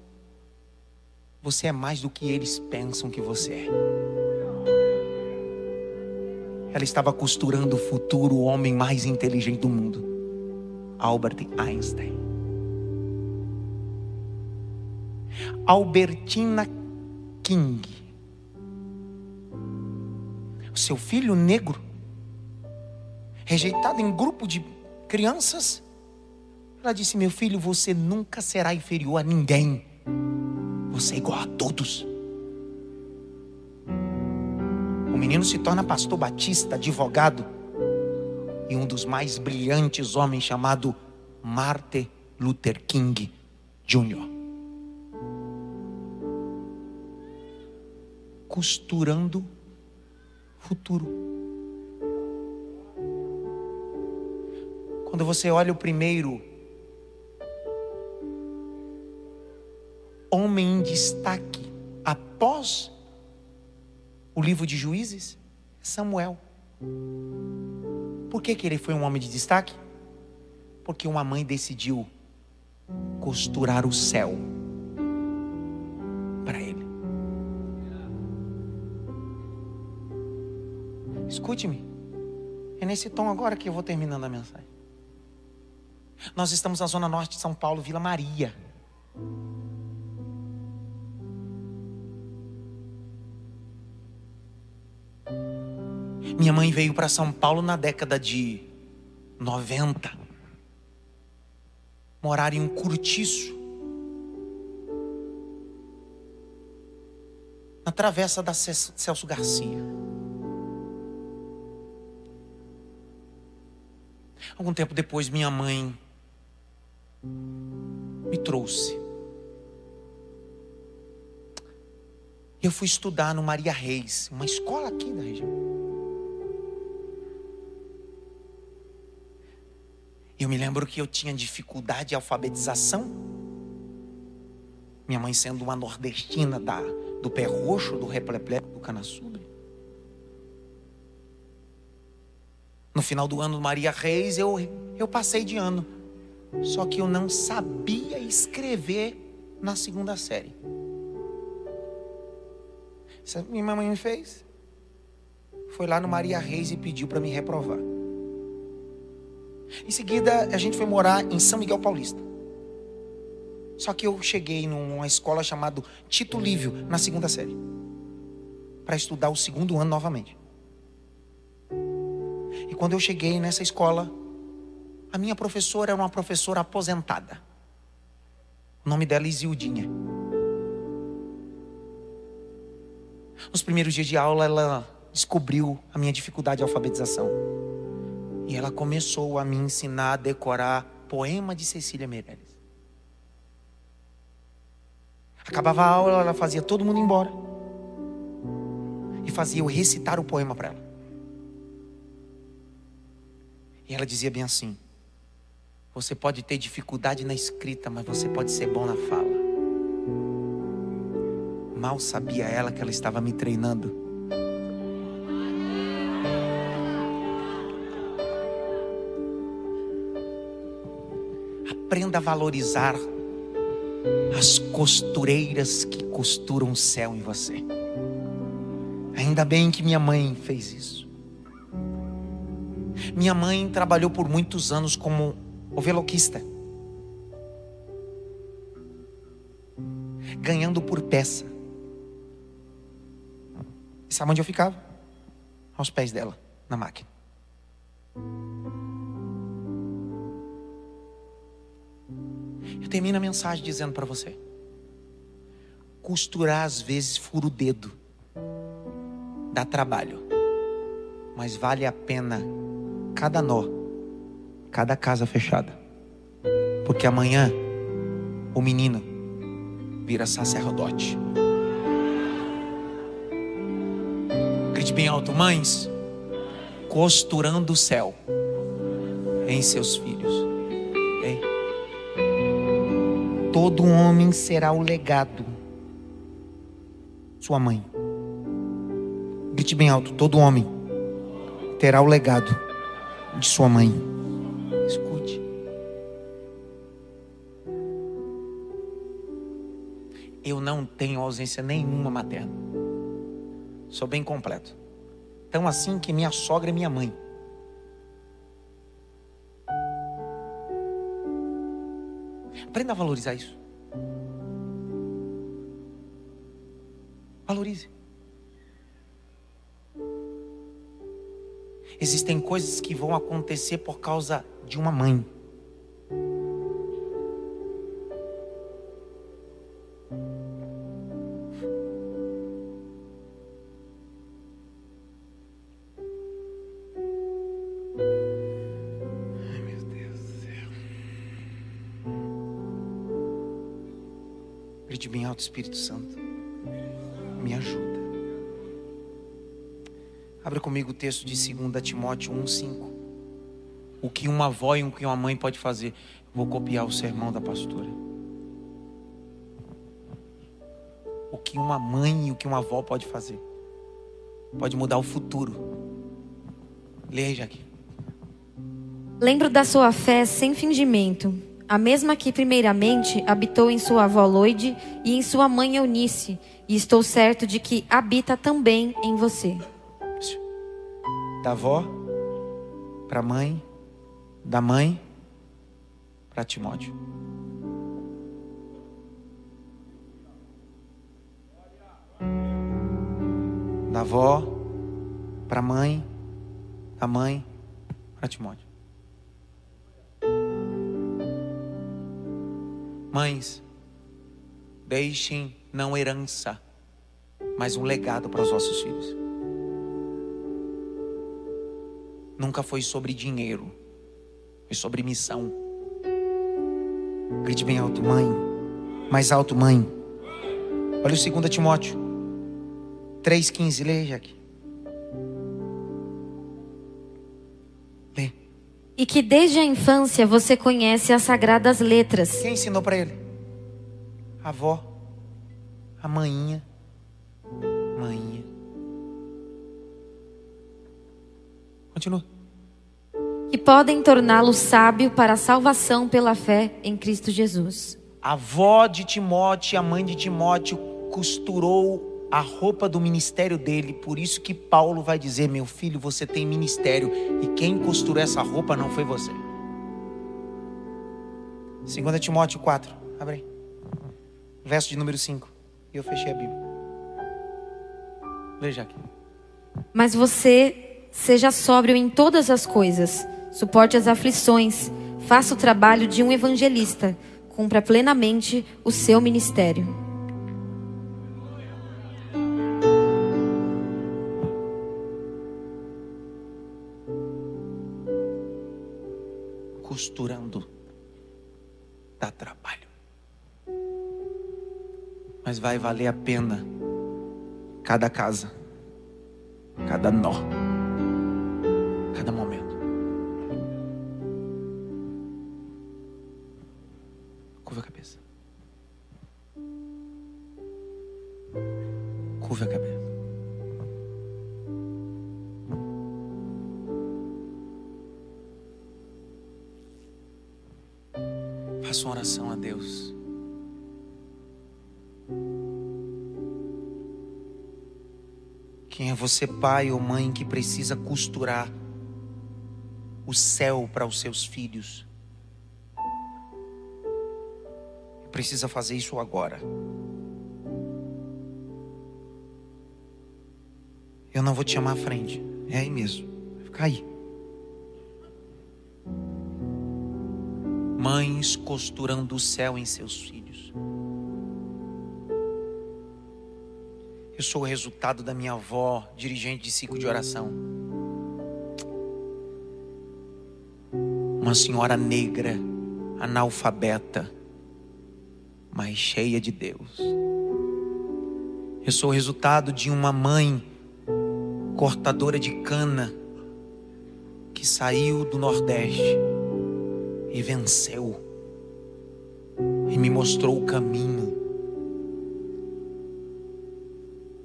Você é mais do que eles pensam que você é. Ela estava costurando o futuro o homem mais inteligente do mundo, Albert Einstein. Albertina King. O seu filho negro, rejeitado em grupo de crianças, ela disse: Meu filho, você nunca será inferior a ninguém. Você é igual a todos. O menino se torna pastor batista, advogado e um dos mais brilhantes homens chamado Martin Luther King Jr. Costurando futuro. Quando você olha o primeiro homem em destaque após o livro de Juízes? Samuel. Por que, que ele foi um homem de destaque? Porque uma mãe decidiu costurar o céu Escute-me. É nesse tom agora que eu vou terminando a mensagem. Nós estamos na zona norte de São Paulo, Vila Maria. Minha mãe veio para São Paulo na década de 90. Morar em um cortiço. Na travessa da Celso Garcia. Algum tempo depois, minha mãe me trouxe. Eu fui estudar no Maria Reis, uma escola aqui da região. Eu me lembro que eu tinha dificuldade de alfabetização. Minha mãe sendo uma nordestina da, do pé roxo, do repleple, do canaçubre. No final do ano Maria Reis, eu, eu passei de ano. Só que eu não sabia escrever na segunda série. Sabe o que minha mamãe me fez? Foi lá no Maria Reis e pediu para me reprovar. Em seguida, a gente foi morar em São Miguel Paulista. Só que eu cheguei numa escola chamada Tito Lívio, na segunda série, para estudar o segundo ano novamente. E quando eu cheguei nessa escola, a minha professora era uma professora aposentada. O nome dela é Isildinha. Nos primeiros dias de aula, ela descobriu a minha dificuldade de alfabetização. E ela começou a me ensinar a decorar poema de Cecília Meirelles. Acabava a aula, ela fazia todo mundo embora. E fazia eu recitar o poema para ela. E ela dizia bem assim: Você pode ter dificuldade na escrita, mas você pode ser bom na fala. Mal sabia ela que ela estava me treinando. Aprenda a valorizar as costureiras que costuram o céu em você. Ainda bem que minha mãe fez isso. Minha mãe trabalhou por muitos anos como oveloquista, ganhando por peça. E sabe onde eu ficava? Aos pés dela, na máquina. Eu termino a mensagem dizendo para você: costurar às vezes fura o dedo, dá trabalho, mas vale a pena cada nó, cada casa fechada, porque amanhã o menino vira sacerdote. Grite bem alto, mães, costurando o céu em seus filhos. Ei. Todo homem será o legado. Sua mãe. Grite bem alto, todo homem terá o legado de sua mãe. Escute. Eu não tenho ausência nenhuma materna. Sou bem completo. Tão assim que minha sogra é minha mãe. Aprenda a valorizar isso. Valorize. Existem coisas que vão acontecer por causa de uma mãe. Ai, meu texto de 2 Timóteo 1,5. O que uma avó e o que uma mãe pode fazer. Vou copiar o sermão da pastora. O que uma mãe e o que uma avó pode fazer. Pode mudar o futuro. Leia, Jaque. Lembro da sua fé sem fingimento, a mesma que primeiramente habitou em sua avó Loide e em sua mãe Eunice, e estou certo de que habita também em você. Da avó para a mãe, da mãe para Timóteo. Da avó para a mãe, da mãe para Timóteo. Mães, deixem não herança, mas um legado para os vossos filhos. Nunca foi sobre dinheiro, foi sobre missão. Grite bem alto, mãe. Mais alto, mãe. Olha o 2 Timóteo 3,15. Lê, Jaque. Lê. E que desde a infância você conhece as sagradas letras, Quem ensinou para ele? A avó. A maninha. Maninha. Continua. Que podem torná-lo sábio para a salvação pela fé em Cristo Jesus. A avó de Timóteo, a mãe de Timóteo, costurou a roupa do ministério dele. Por isso que Paulo vai dizer: Meu filho, você tem ministério. E quem costurou essa roupa não foi você. 2 Timóteo 4. Abre aí. Verso de número 5. E eu fechei a Bíblia. Leia aqui. Mas você seja sóbrio em todas as coisas, suporte as aflições, faça o trabalho de um evangelista, cumpra plenamente o seu ministério. Costurando dá trabalho. Mas vai valer a pena cada casa, cada nó, cada momento. Curva a cabeça. Faça uma oração a Deus. Quem é você, pai ou mãe, que precisa costurar o céu para os seus filhos? Precisa fazer isso agora. Eu não vou te chamar à frente. É aí mesmo. Vai ficar aí. Mães costurando o céu em seus filhos. Eu sou o resultado da minha avó, dirigente de ciclo de oração. Uma senhora negra, analfabeta, mas cheia de Deus. Eu sou o resultado de uma mãe cortadora de cana que saiu do Nordeste e venceu e me mostrou o caminho.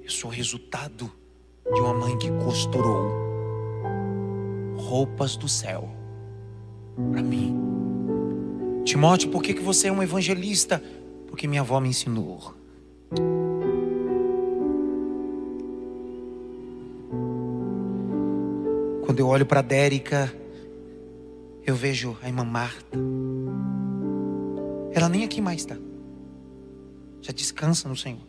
Eu sou resultado de uma mãe que costurou roupas do céu para mim. Timóteo, por que, que você é um evangelista? Porque minha avó me ensinou. Quando eu olho para Dérica, eu vejo a irmã Marta. Ela nem aqui mais está. Já descansa no Senhor.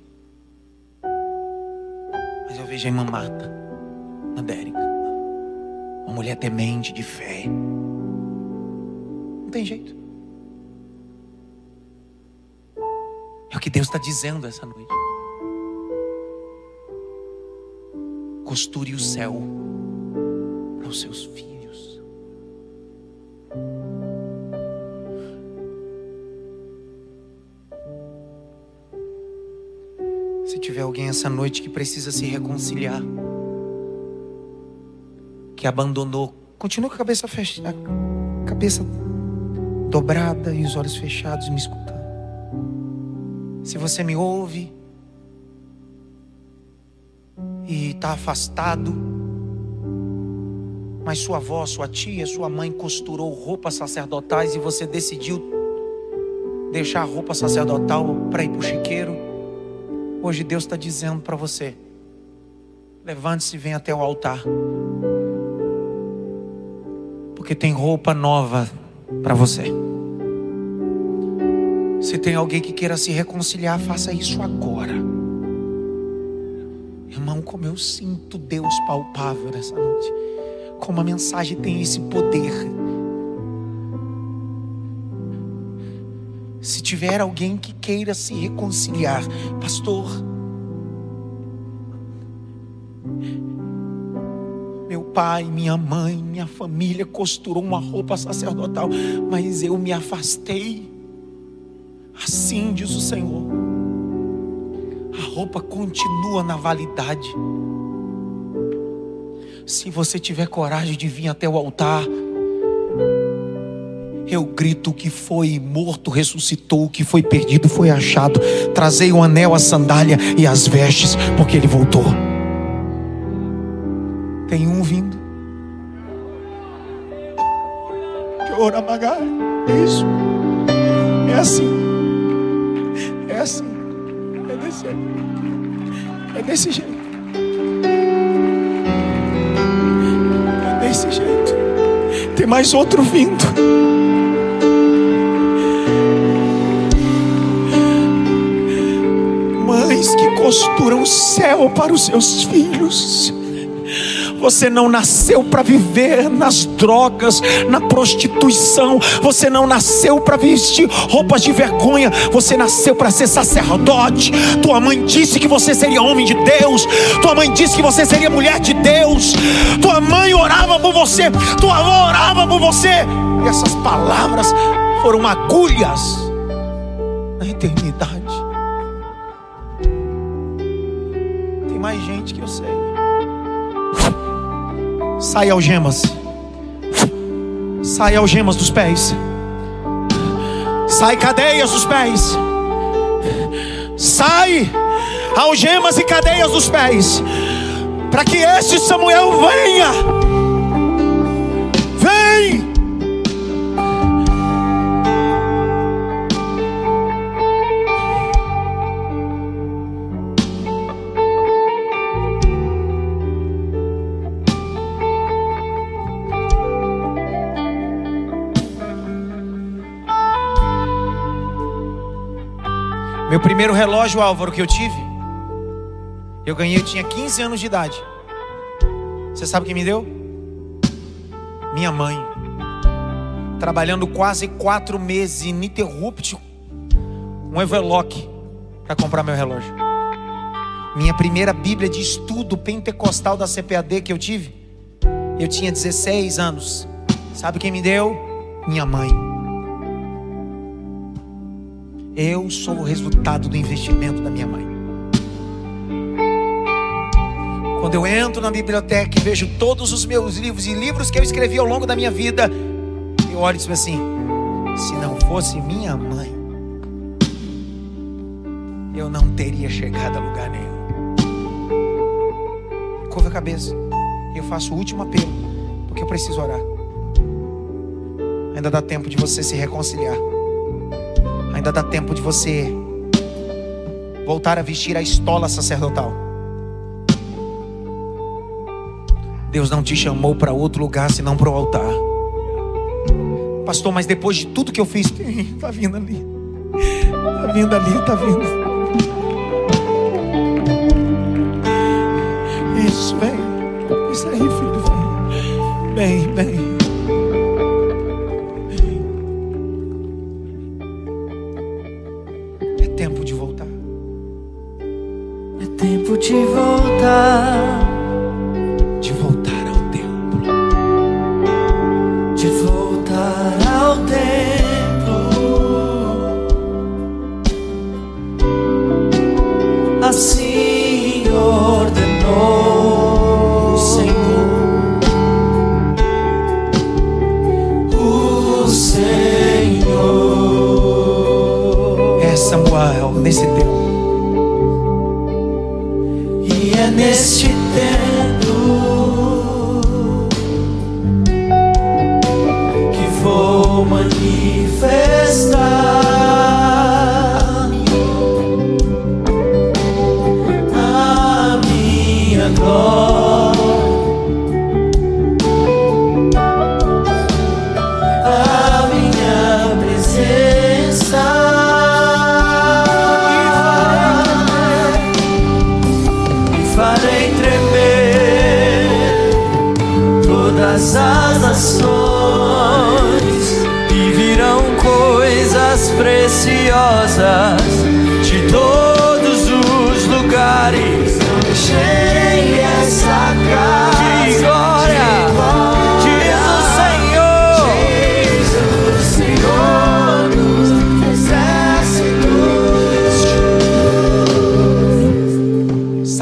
Mas eu vejo a irmã Marta na Dérica. Uma mulher temente de fé. Não tem jeito. É o que Deus está dizendo essa noite. Costure o céu para os seus filhos. Se tiver alguém essa noite que precisa se reconciliar, que abandonou, continua com a cabeça fechada, cabeça dobrada e os olhos fechados, me escutando. Se você me ouve e está afastado, mas sua avó, sua tia, sua mãe costurou roupas sacerdotais e você decidiu deixar a roupa sacerdotal para ir para o chiqueiro, hoje Deus está dizendo para você: levante-se e venha até o altar, porque tem roupa nova para você. Se tem alguém que queira se reconciliar, faça isso agora. Irmão, como eu sinto Deus palpável nessa noite. Como a mensagem tem esse poder. Se tiver alguém que queira se reconciliar, pastor, meu pai, minha mãe, minha família costurou uma roupa sacerdotal, mas eu me afastei. Assim diz o Senhor. A roupa continua na validade. Se você tiver coragem de vir até o altar, eu grito: que foi morto ressuscitou, que foi perdido foi achado. Trazei o anel, a sandália e as vestes, porque ele voltou. Tem um vindo. Magai. Isso. É assim. É assim. É desse jeito. É desse jeito. Desse jeito. Tem mais outro vindo. Mães que costuram o céu para os seus filhos. Você não nasceu para viver nas drogas, na prostituição. Você não nasceu para vestir roupas de vergonha. Você nasceu para ser sacerdote. Tua mãe disse que você seria homem de Deus. Tua mãe disse que você seria mulher de Deus. Tua mãe orava por você. Tua avó orava por você. E essas palavras foram agulhas na eternidade. Sai algemas. Sai algemas dos pés. Sai cadeias dos pés. Sai algemas e cadeias dos pés. Para que esse Samuel venha. Meu primeiro relógio, Álvaro, que eu tive, eu ganhei, eu tinha 15 anos de idade. Você sabe quem me deu? Minha mãe. trabalhando quase quatro meses ininterrupto, um envelope para comprar meu relógio. Minha primeira Bíblia de estudo pentecostal da CPAD que eu tive, eu tinha 16 anos. Sabe quem me deu? Minha mãe. Eu sou o resultado do investimento da minha mãe. Quando eu entro na biblioteca e vejo todos os meus livros e livros que eu escrevi ao longo da minha vida, eu olho e digo assim: se não fosse minha mãe, eu não teria chegado a lugar nenhum. Curva a cabeça. Eu faço o último apelo, porque eu preciso orar. Ainda dá tempo de você se reconciliar. Ainda dá tempo de você voltar a vestir a estola sacerdotal. Deus não te chamou para outro lugar senão para o altar. Pastor, mas depois de tudo que eu fiz, tá vindo ali. Tá vindo ali, tá vindo. Isso, vem. Isso aí, filho, vem. Vem,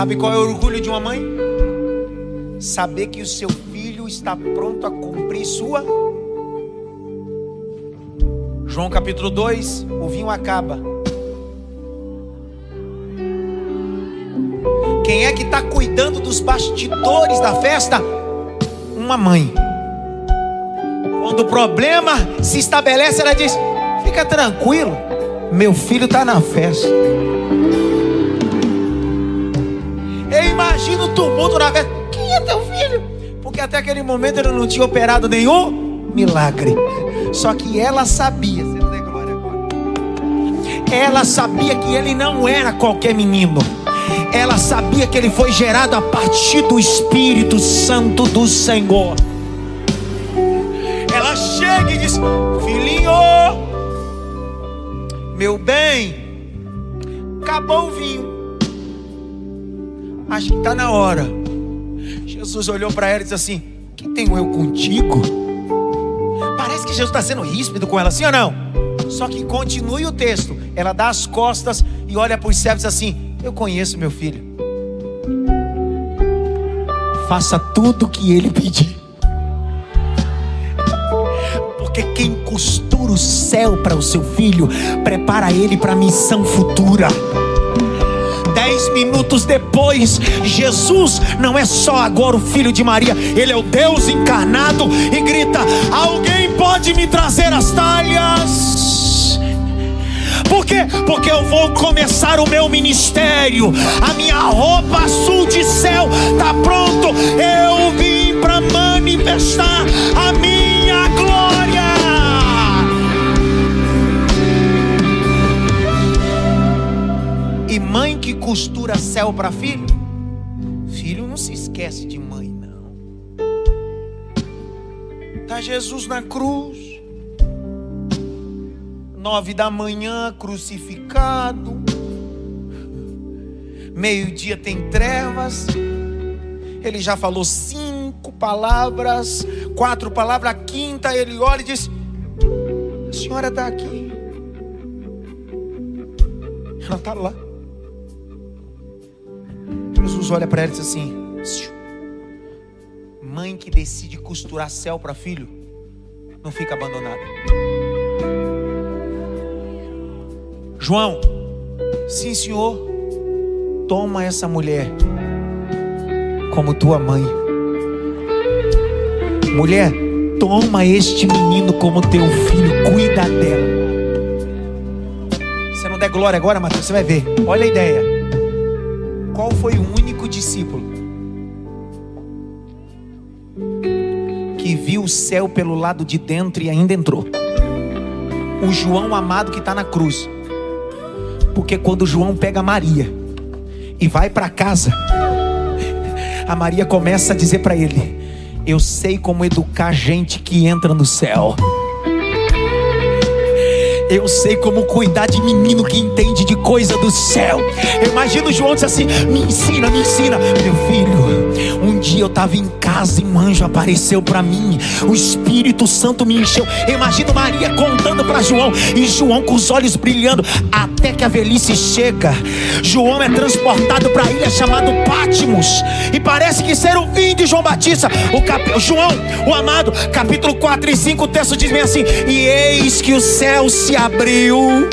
Sabe qual é o orgulho de uma mãe? Saber que o seu filho está pronto a cumprir sua. João capítulo 2, o vinho acaba. Quem é que está cuidando dos bastidores da festa? Uma mãe. Quando o problema se estabelece, ela diz: Fica tranquilo, meu filho está na festa. Eu imagino o tumulto na festa. Quem é teu filho? Porque até aquele momento ele não tinha operado nenhum milagre. Só que ela sabia. Ela sabia que ele não era qualquer menino. Ela sabia que ele foi gerado a partir do Espírito Santo do Senhor. Ela chega e diz: Filhinho, meu bem, acabou o vinho. Acho que está na hora. Jesus olhou para ela e disse assim: Que tenho eu contigo? Parece que Jesus está sendo ríspido com ela, sim ou não? Só que continue o texto. Ela dá as costas e olha para os servos assim: Eu conheço meu filho. Faça tudo o que ele pedir. Porque quem costura o céu para o seu filho, prepara ele para a missão futura. Dez minutos depois, Jesus não é só agora o filho de Maria, ele é o Deus encarnado e grita: Alguém pode me trazer as talhas? Por quê? Porque eu vou começar o meu ministério. A minha roupa azul de céu está pronto. Eu vim para manifestar a minha glória. Costura céu para filho, filho não se esquece de mãe, não. Tá Jesus na cruz, Nove da manhã, crucificado. Meio-dia tem trevas. Ele já falou cinco palavras, quatro palavras. A quinta ele olha e diz: A senhora está aqui. Ela está lá. Olha para ela e diz assim: Mãe que decide costurar céu para filho, não fica abandonada. João, sim senhor, toma essa mulher como tua mãe. Mulher, toma este menino como teu filho, cuida dela. Se não der glória agora, Mateus, você vai ver. Olha a ideia. Qual foi o único discípulo que viu o céu pelo lado de dentro e ainda entrou? O João amado que está na cruz. Porque quando João pega Maria e vai para casa, a Maria começa a dizer para ele: Eu sei como educar gente que entra no céu. Eu sei como cuidar de menino que entende de coisa do céu. Eu imagino João diz assim: Me ensina, me ensina, meu filho. Um dia eu estava em casa e um anjo apareceu para mim. O Espírito Santo me encheu. Eu imagino Maria contando para João e João com os olhos brilhando. Até que a velhice chega, João é transportado para a ilha chamada Pátimos. E parece que ser o fim de João Batista. O cap... João, o amado, capítulo 4 e 5, o texto diz bem assim: E eis que o céu se abriu.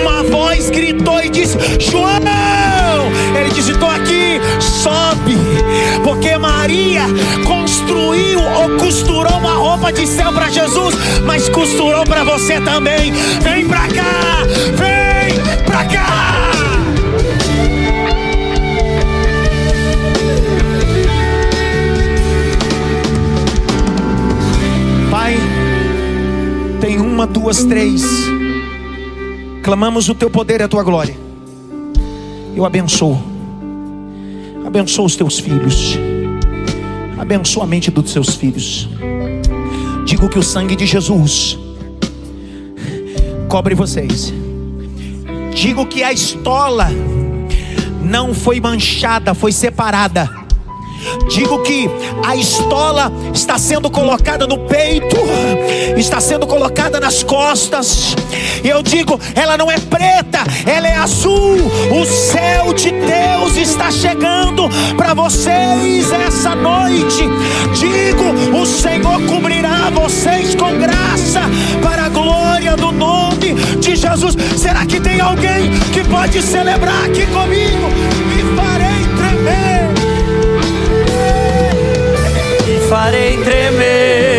Uma voz gritou e disse: João! Ele disse: Estou aqui, sobe, porque Maria construiu ou costurou uma roupa de céu para Jesus, mas costurou para você também. Vem para cá, vem para cá. Uma, duas, três. Clamamos o teu poder e a tua glória. Eu abençoo. Abençoa os teus filhos. Abençoa a mente dos seus filhos. Digo que o sangue de Jesus cobre vocês. Digo que a estola não foi manchada, foi separada. Digo que a estola está sendo colocada no peito, está sendo colocada nas costas. Eu digo, ela não é preta, ela é azul. O céu de Deus está chegando para vocês essa noite. Digo, o Senhor cobrirá vocês com graça para a glória do nome de Jesus. Será que tem alguém que pode celebrar aqui comigo? Me farei farei tremer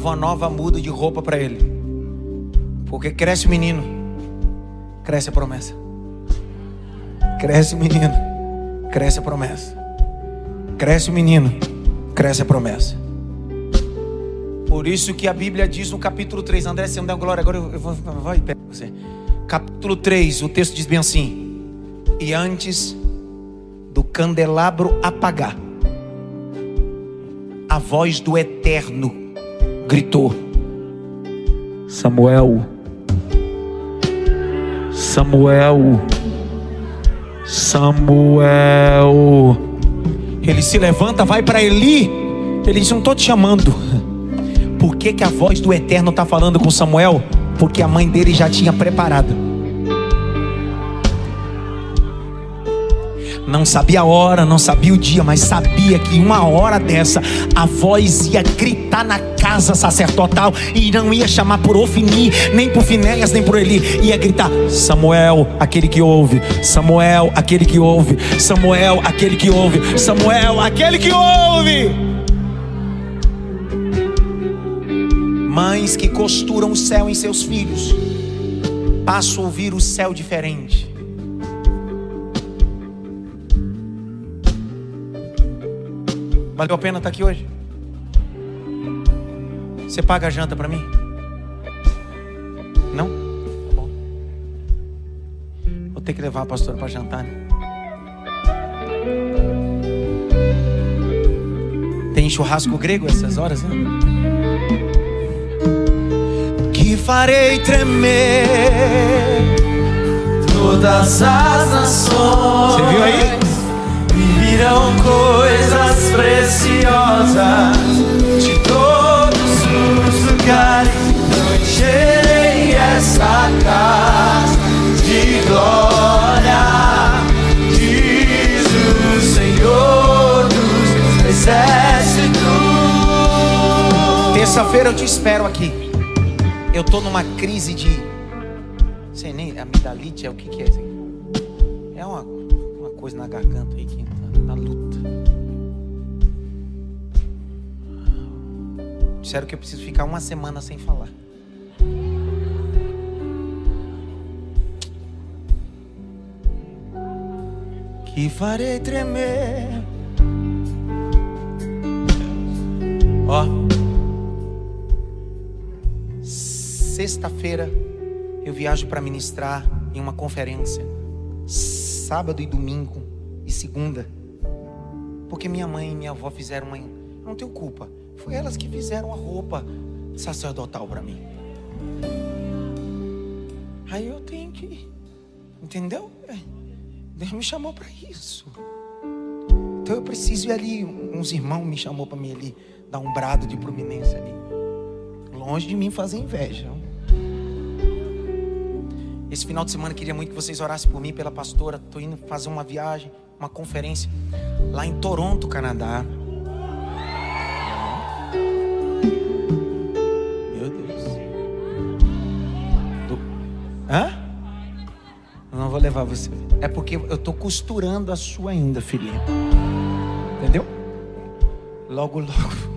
levava uma nova muda de roupa para ele. Porque cresce o menino, cresce a promessa. Cresce o menino, cresce a promessa. Cresce o menino, cresce a promessa. Por isso que a Bíblia diz no capítulo 3, André, você não deu glória, agora eu, eu vou, vai, pega você. Capítulo 3, o texto diz bem assim: E antes do candelabro apagar, a voz do eterno gritou: Samuel, Samuel. Samuel. Ele se levanta, vai para Eli. Ele diz: Não estou te chamando. Por que, que a voz do Eterno está falando com Samuel? Porque a mãe dele já tinha preparado. Não sabia a hora, não sabia o dia, mas sabia que uma hora dessa a voz ia gritar na casa sacerdotal e não ia chamar por Ofini, nem por Finéias, nem por Eli, ia gritar: Samuel, aquele que ouve, Samuel, aquele que ouve, Samuel, aquele que ouve, Samuel, aquele que ouve. Mães que costuram o céu em seus filhos, passam a ouvir o céu diferente. Valeu a pena estar aqui hoje? Você paga a janta para mim? Não? Tá bom. Vou ter que levar a pastora para jantar. Né? Tem churrasco grego essas horas, né? Que farei tremer todas as nações. Você viu aí? Virão coisas preciosas de todos os lugares. Encherei essa casa de glória, diz o Senhor dos exércitos. Terça-feira eu te espero aqui. Eu tô numa crise de. Sei nem, amidalite é o que, que é isso aqui? É uma, uma coisa na garganta aí que na luta. Disseram que eu preciso ficar uma semana sem falar. Que farei tremer. Ó. Sexta-feira eu viajo para ministrar em uma conferência. Sábado e domingo e segunda. Porque minha mãe e minha avó fizeram uma. Não tenho culpa. Foi elas que fizeram a roupa sacerdotal para mim. Aí eu tenho que. Entendeu? É, Deus me chamou para isso. Então eu preciso ir ali. Uns irmãos me chamou para mim ali dar um brado de prominência ali. Longe de mim fazer inveja. Esse final de semana queria muito que vocês orassem por mim, pela pastora. Estou indo fazer uma viagem, uma conferência lá em Toronto, Canadá. Meu Deus. Do... Hã? Não vou levar você. É porque eu estou costurando a sua ainda, filhinha. Entendeu? Logo, logo.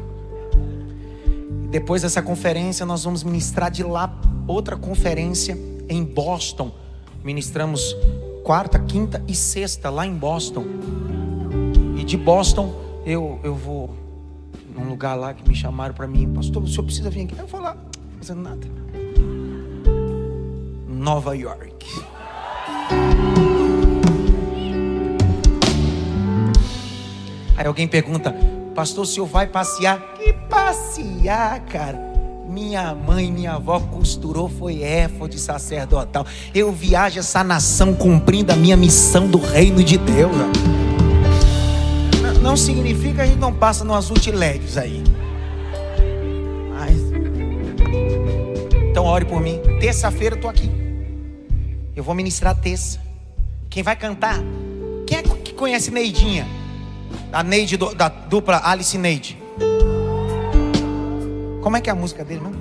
Depois dessa conferência, nós vamos ministrar de lá outra conferência em Boston. Ministramos quarta, quinta e sexta lá em Boston. E de Boston eu, eu vou num lugar lá que me chamaram para mim, pastor, o senhor precisa vir aqui. Eu vou lá, fazendo nada. Nova York. Aí alguém pergunta, pastor, o senhor vai passear? Que passear, cara? Minha mãe, minha avó costurou, foi éfode sacerdotal. Eu viajo essa nação cumprindo a minha missão do reino de Deus. Não, não significa que a gente não passa no azul leves aí. Mas... Então ore por mim. Terça-feira eu tô aqui. Eu vou ministrar terça. Quem vai cantar? Quem é que conhece Neidinha? A Neide do, da dupla Alice Neide. Como é que é a música dele, não?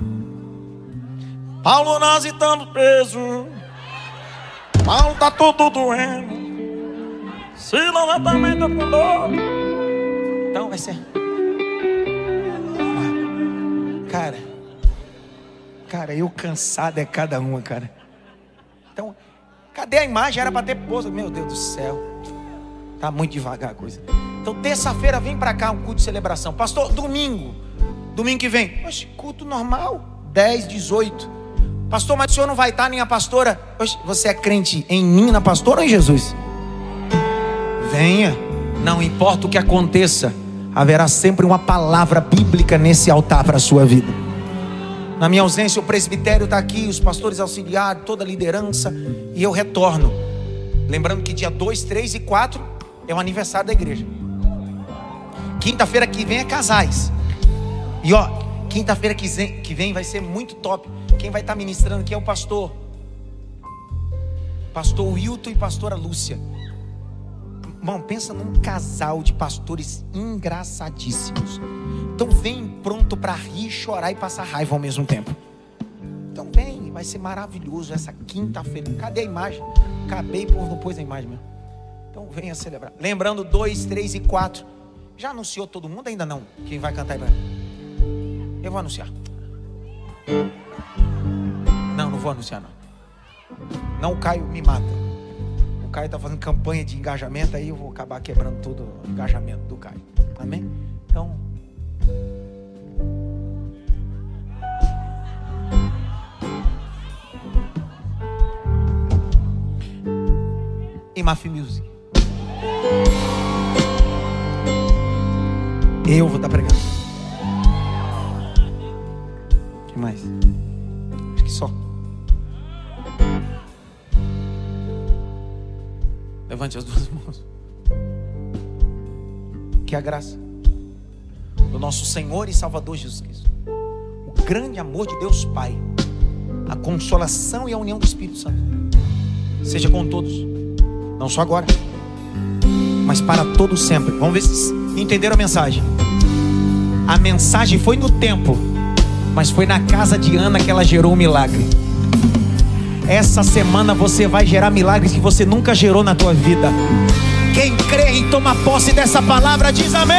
Paulo, nós estamos presos. Paulo tá tudo doendo. Silas também tá com dor. Então vai ser. Cara, cara, eu cansado é cada uma, cara. Então, cadê a imagem? Era para ter posto. Meu Deus do céu. Tá muito devagar a coisa. Então, terça-feira vem para cá um culto de celebração. Pastor, domingo. Domingo que vem. Culto normal. 10, 18. Pastor, mas o senhor não vai estar nem a pastora? Oxe, você é crente em mim, na pastora ou em Jesus? Venha. Não importa o que aconteça, haverá sempre uma palavra bíblica nesse altar para a sua vida. Na minha ausência, o presbitério está aqui, os pastores auxiliares, toda a liderança, e eu retorno. Lembrando que dia 2, 3 e 4 é o aniversário da igreja. Quinta-feira que vem é casais. E ó, quinta-feira que vem vai ser muito top. Quem vai estar ministrando aqui é o pastor. Pastor Wilton e pastora Lúcia. Irmão, pensa num casal de pastores engraçadíssimos. Então vem pronto para rir, chorar e passar raiva ao mesmo tempo. Então vem, vai ser maravilhoso essa quinta-feira. Cadê a imagem? Acabei por não pôs a imagem mesmo. Então venha celebrar. Lembrando, dois, três e quatro. Já anunciou todo mundo? Ainda não. Quem vai cantar aí? Eu vou anunciar. Não, não vou anunciar não. Não o Caio me mata. Caio está fazendo campanha de engajamento, aí eu vou acabar quebrando todo o engajamento do Caio. Amém? Então. Imaf Music. Eu vou estar tá pregando. Mais? Acho que só. Levante as duas mãos. Que a graça do nosso Senhor e Salvador Jesus Cristo, o grande amor de Deus Pai, a consolação e a união do Espírito Santo, seja com todos, não só agora, mas para todos sempre. Vamos ver se entenderam a mensagem. A mensagem foi no tempo, mas foi na casa de Ana que ela gerou o um milagre. Essa semana você vai gerar milagres que você nunca gerou na tua vida. Quem crê e toma posse dessa palavra diz amém.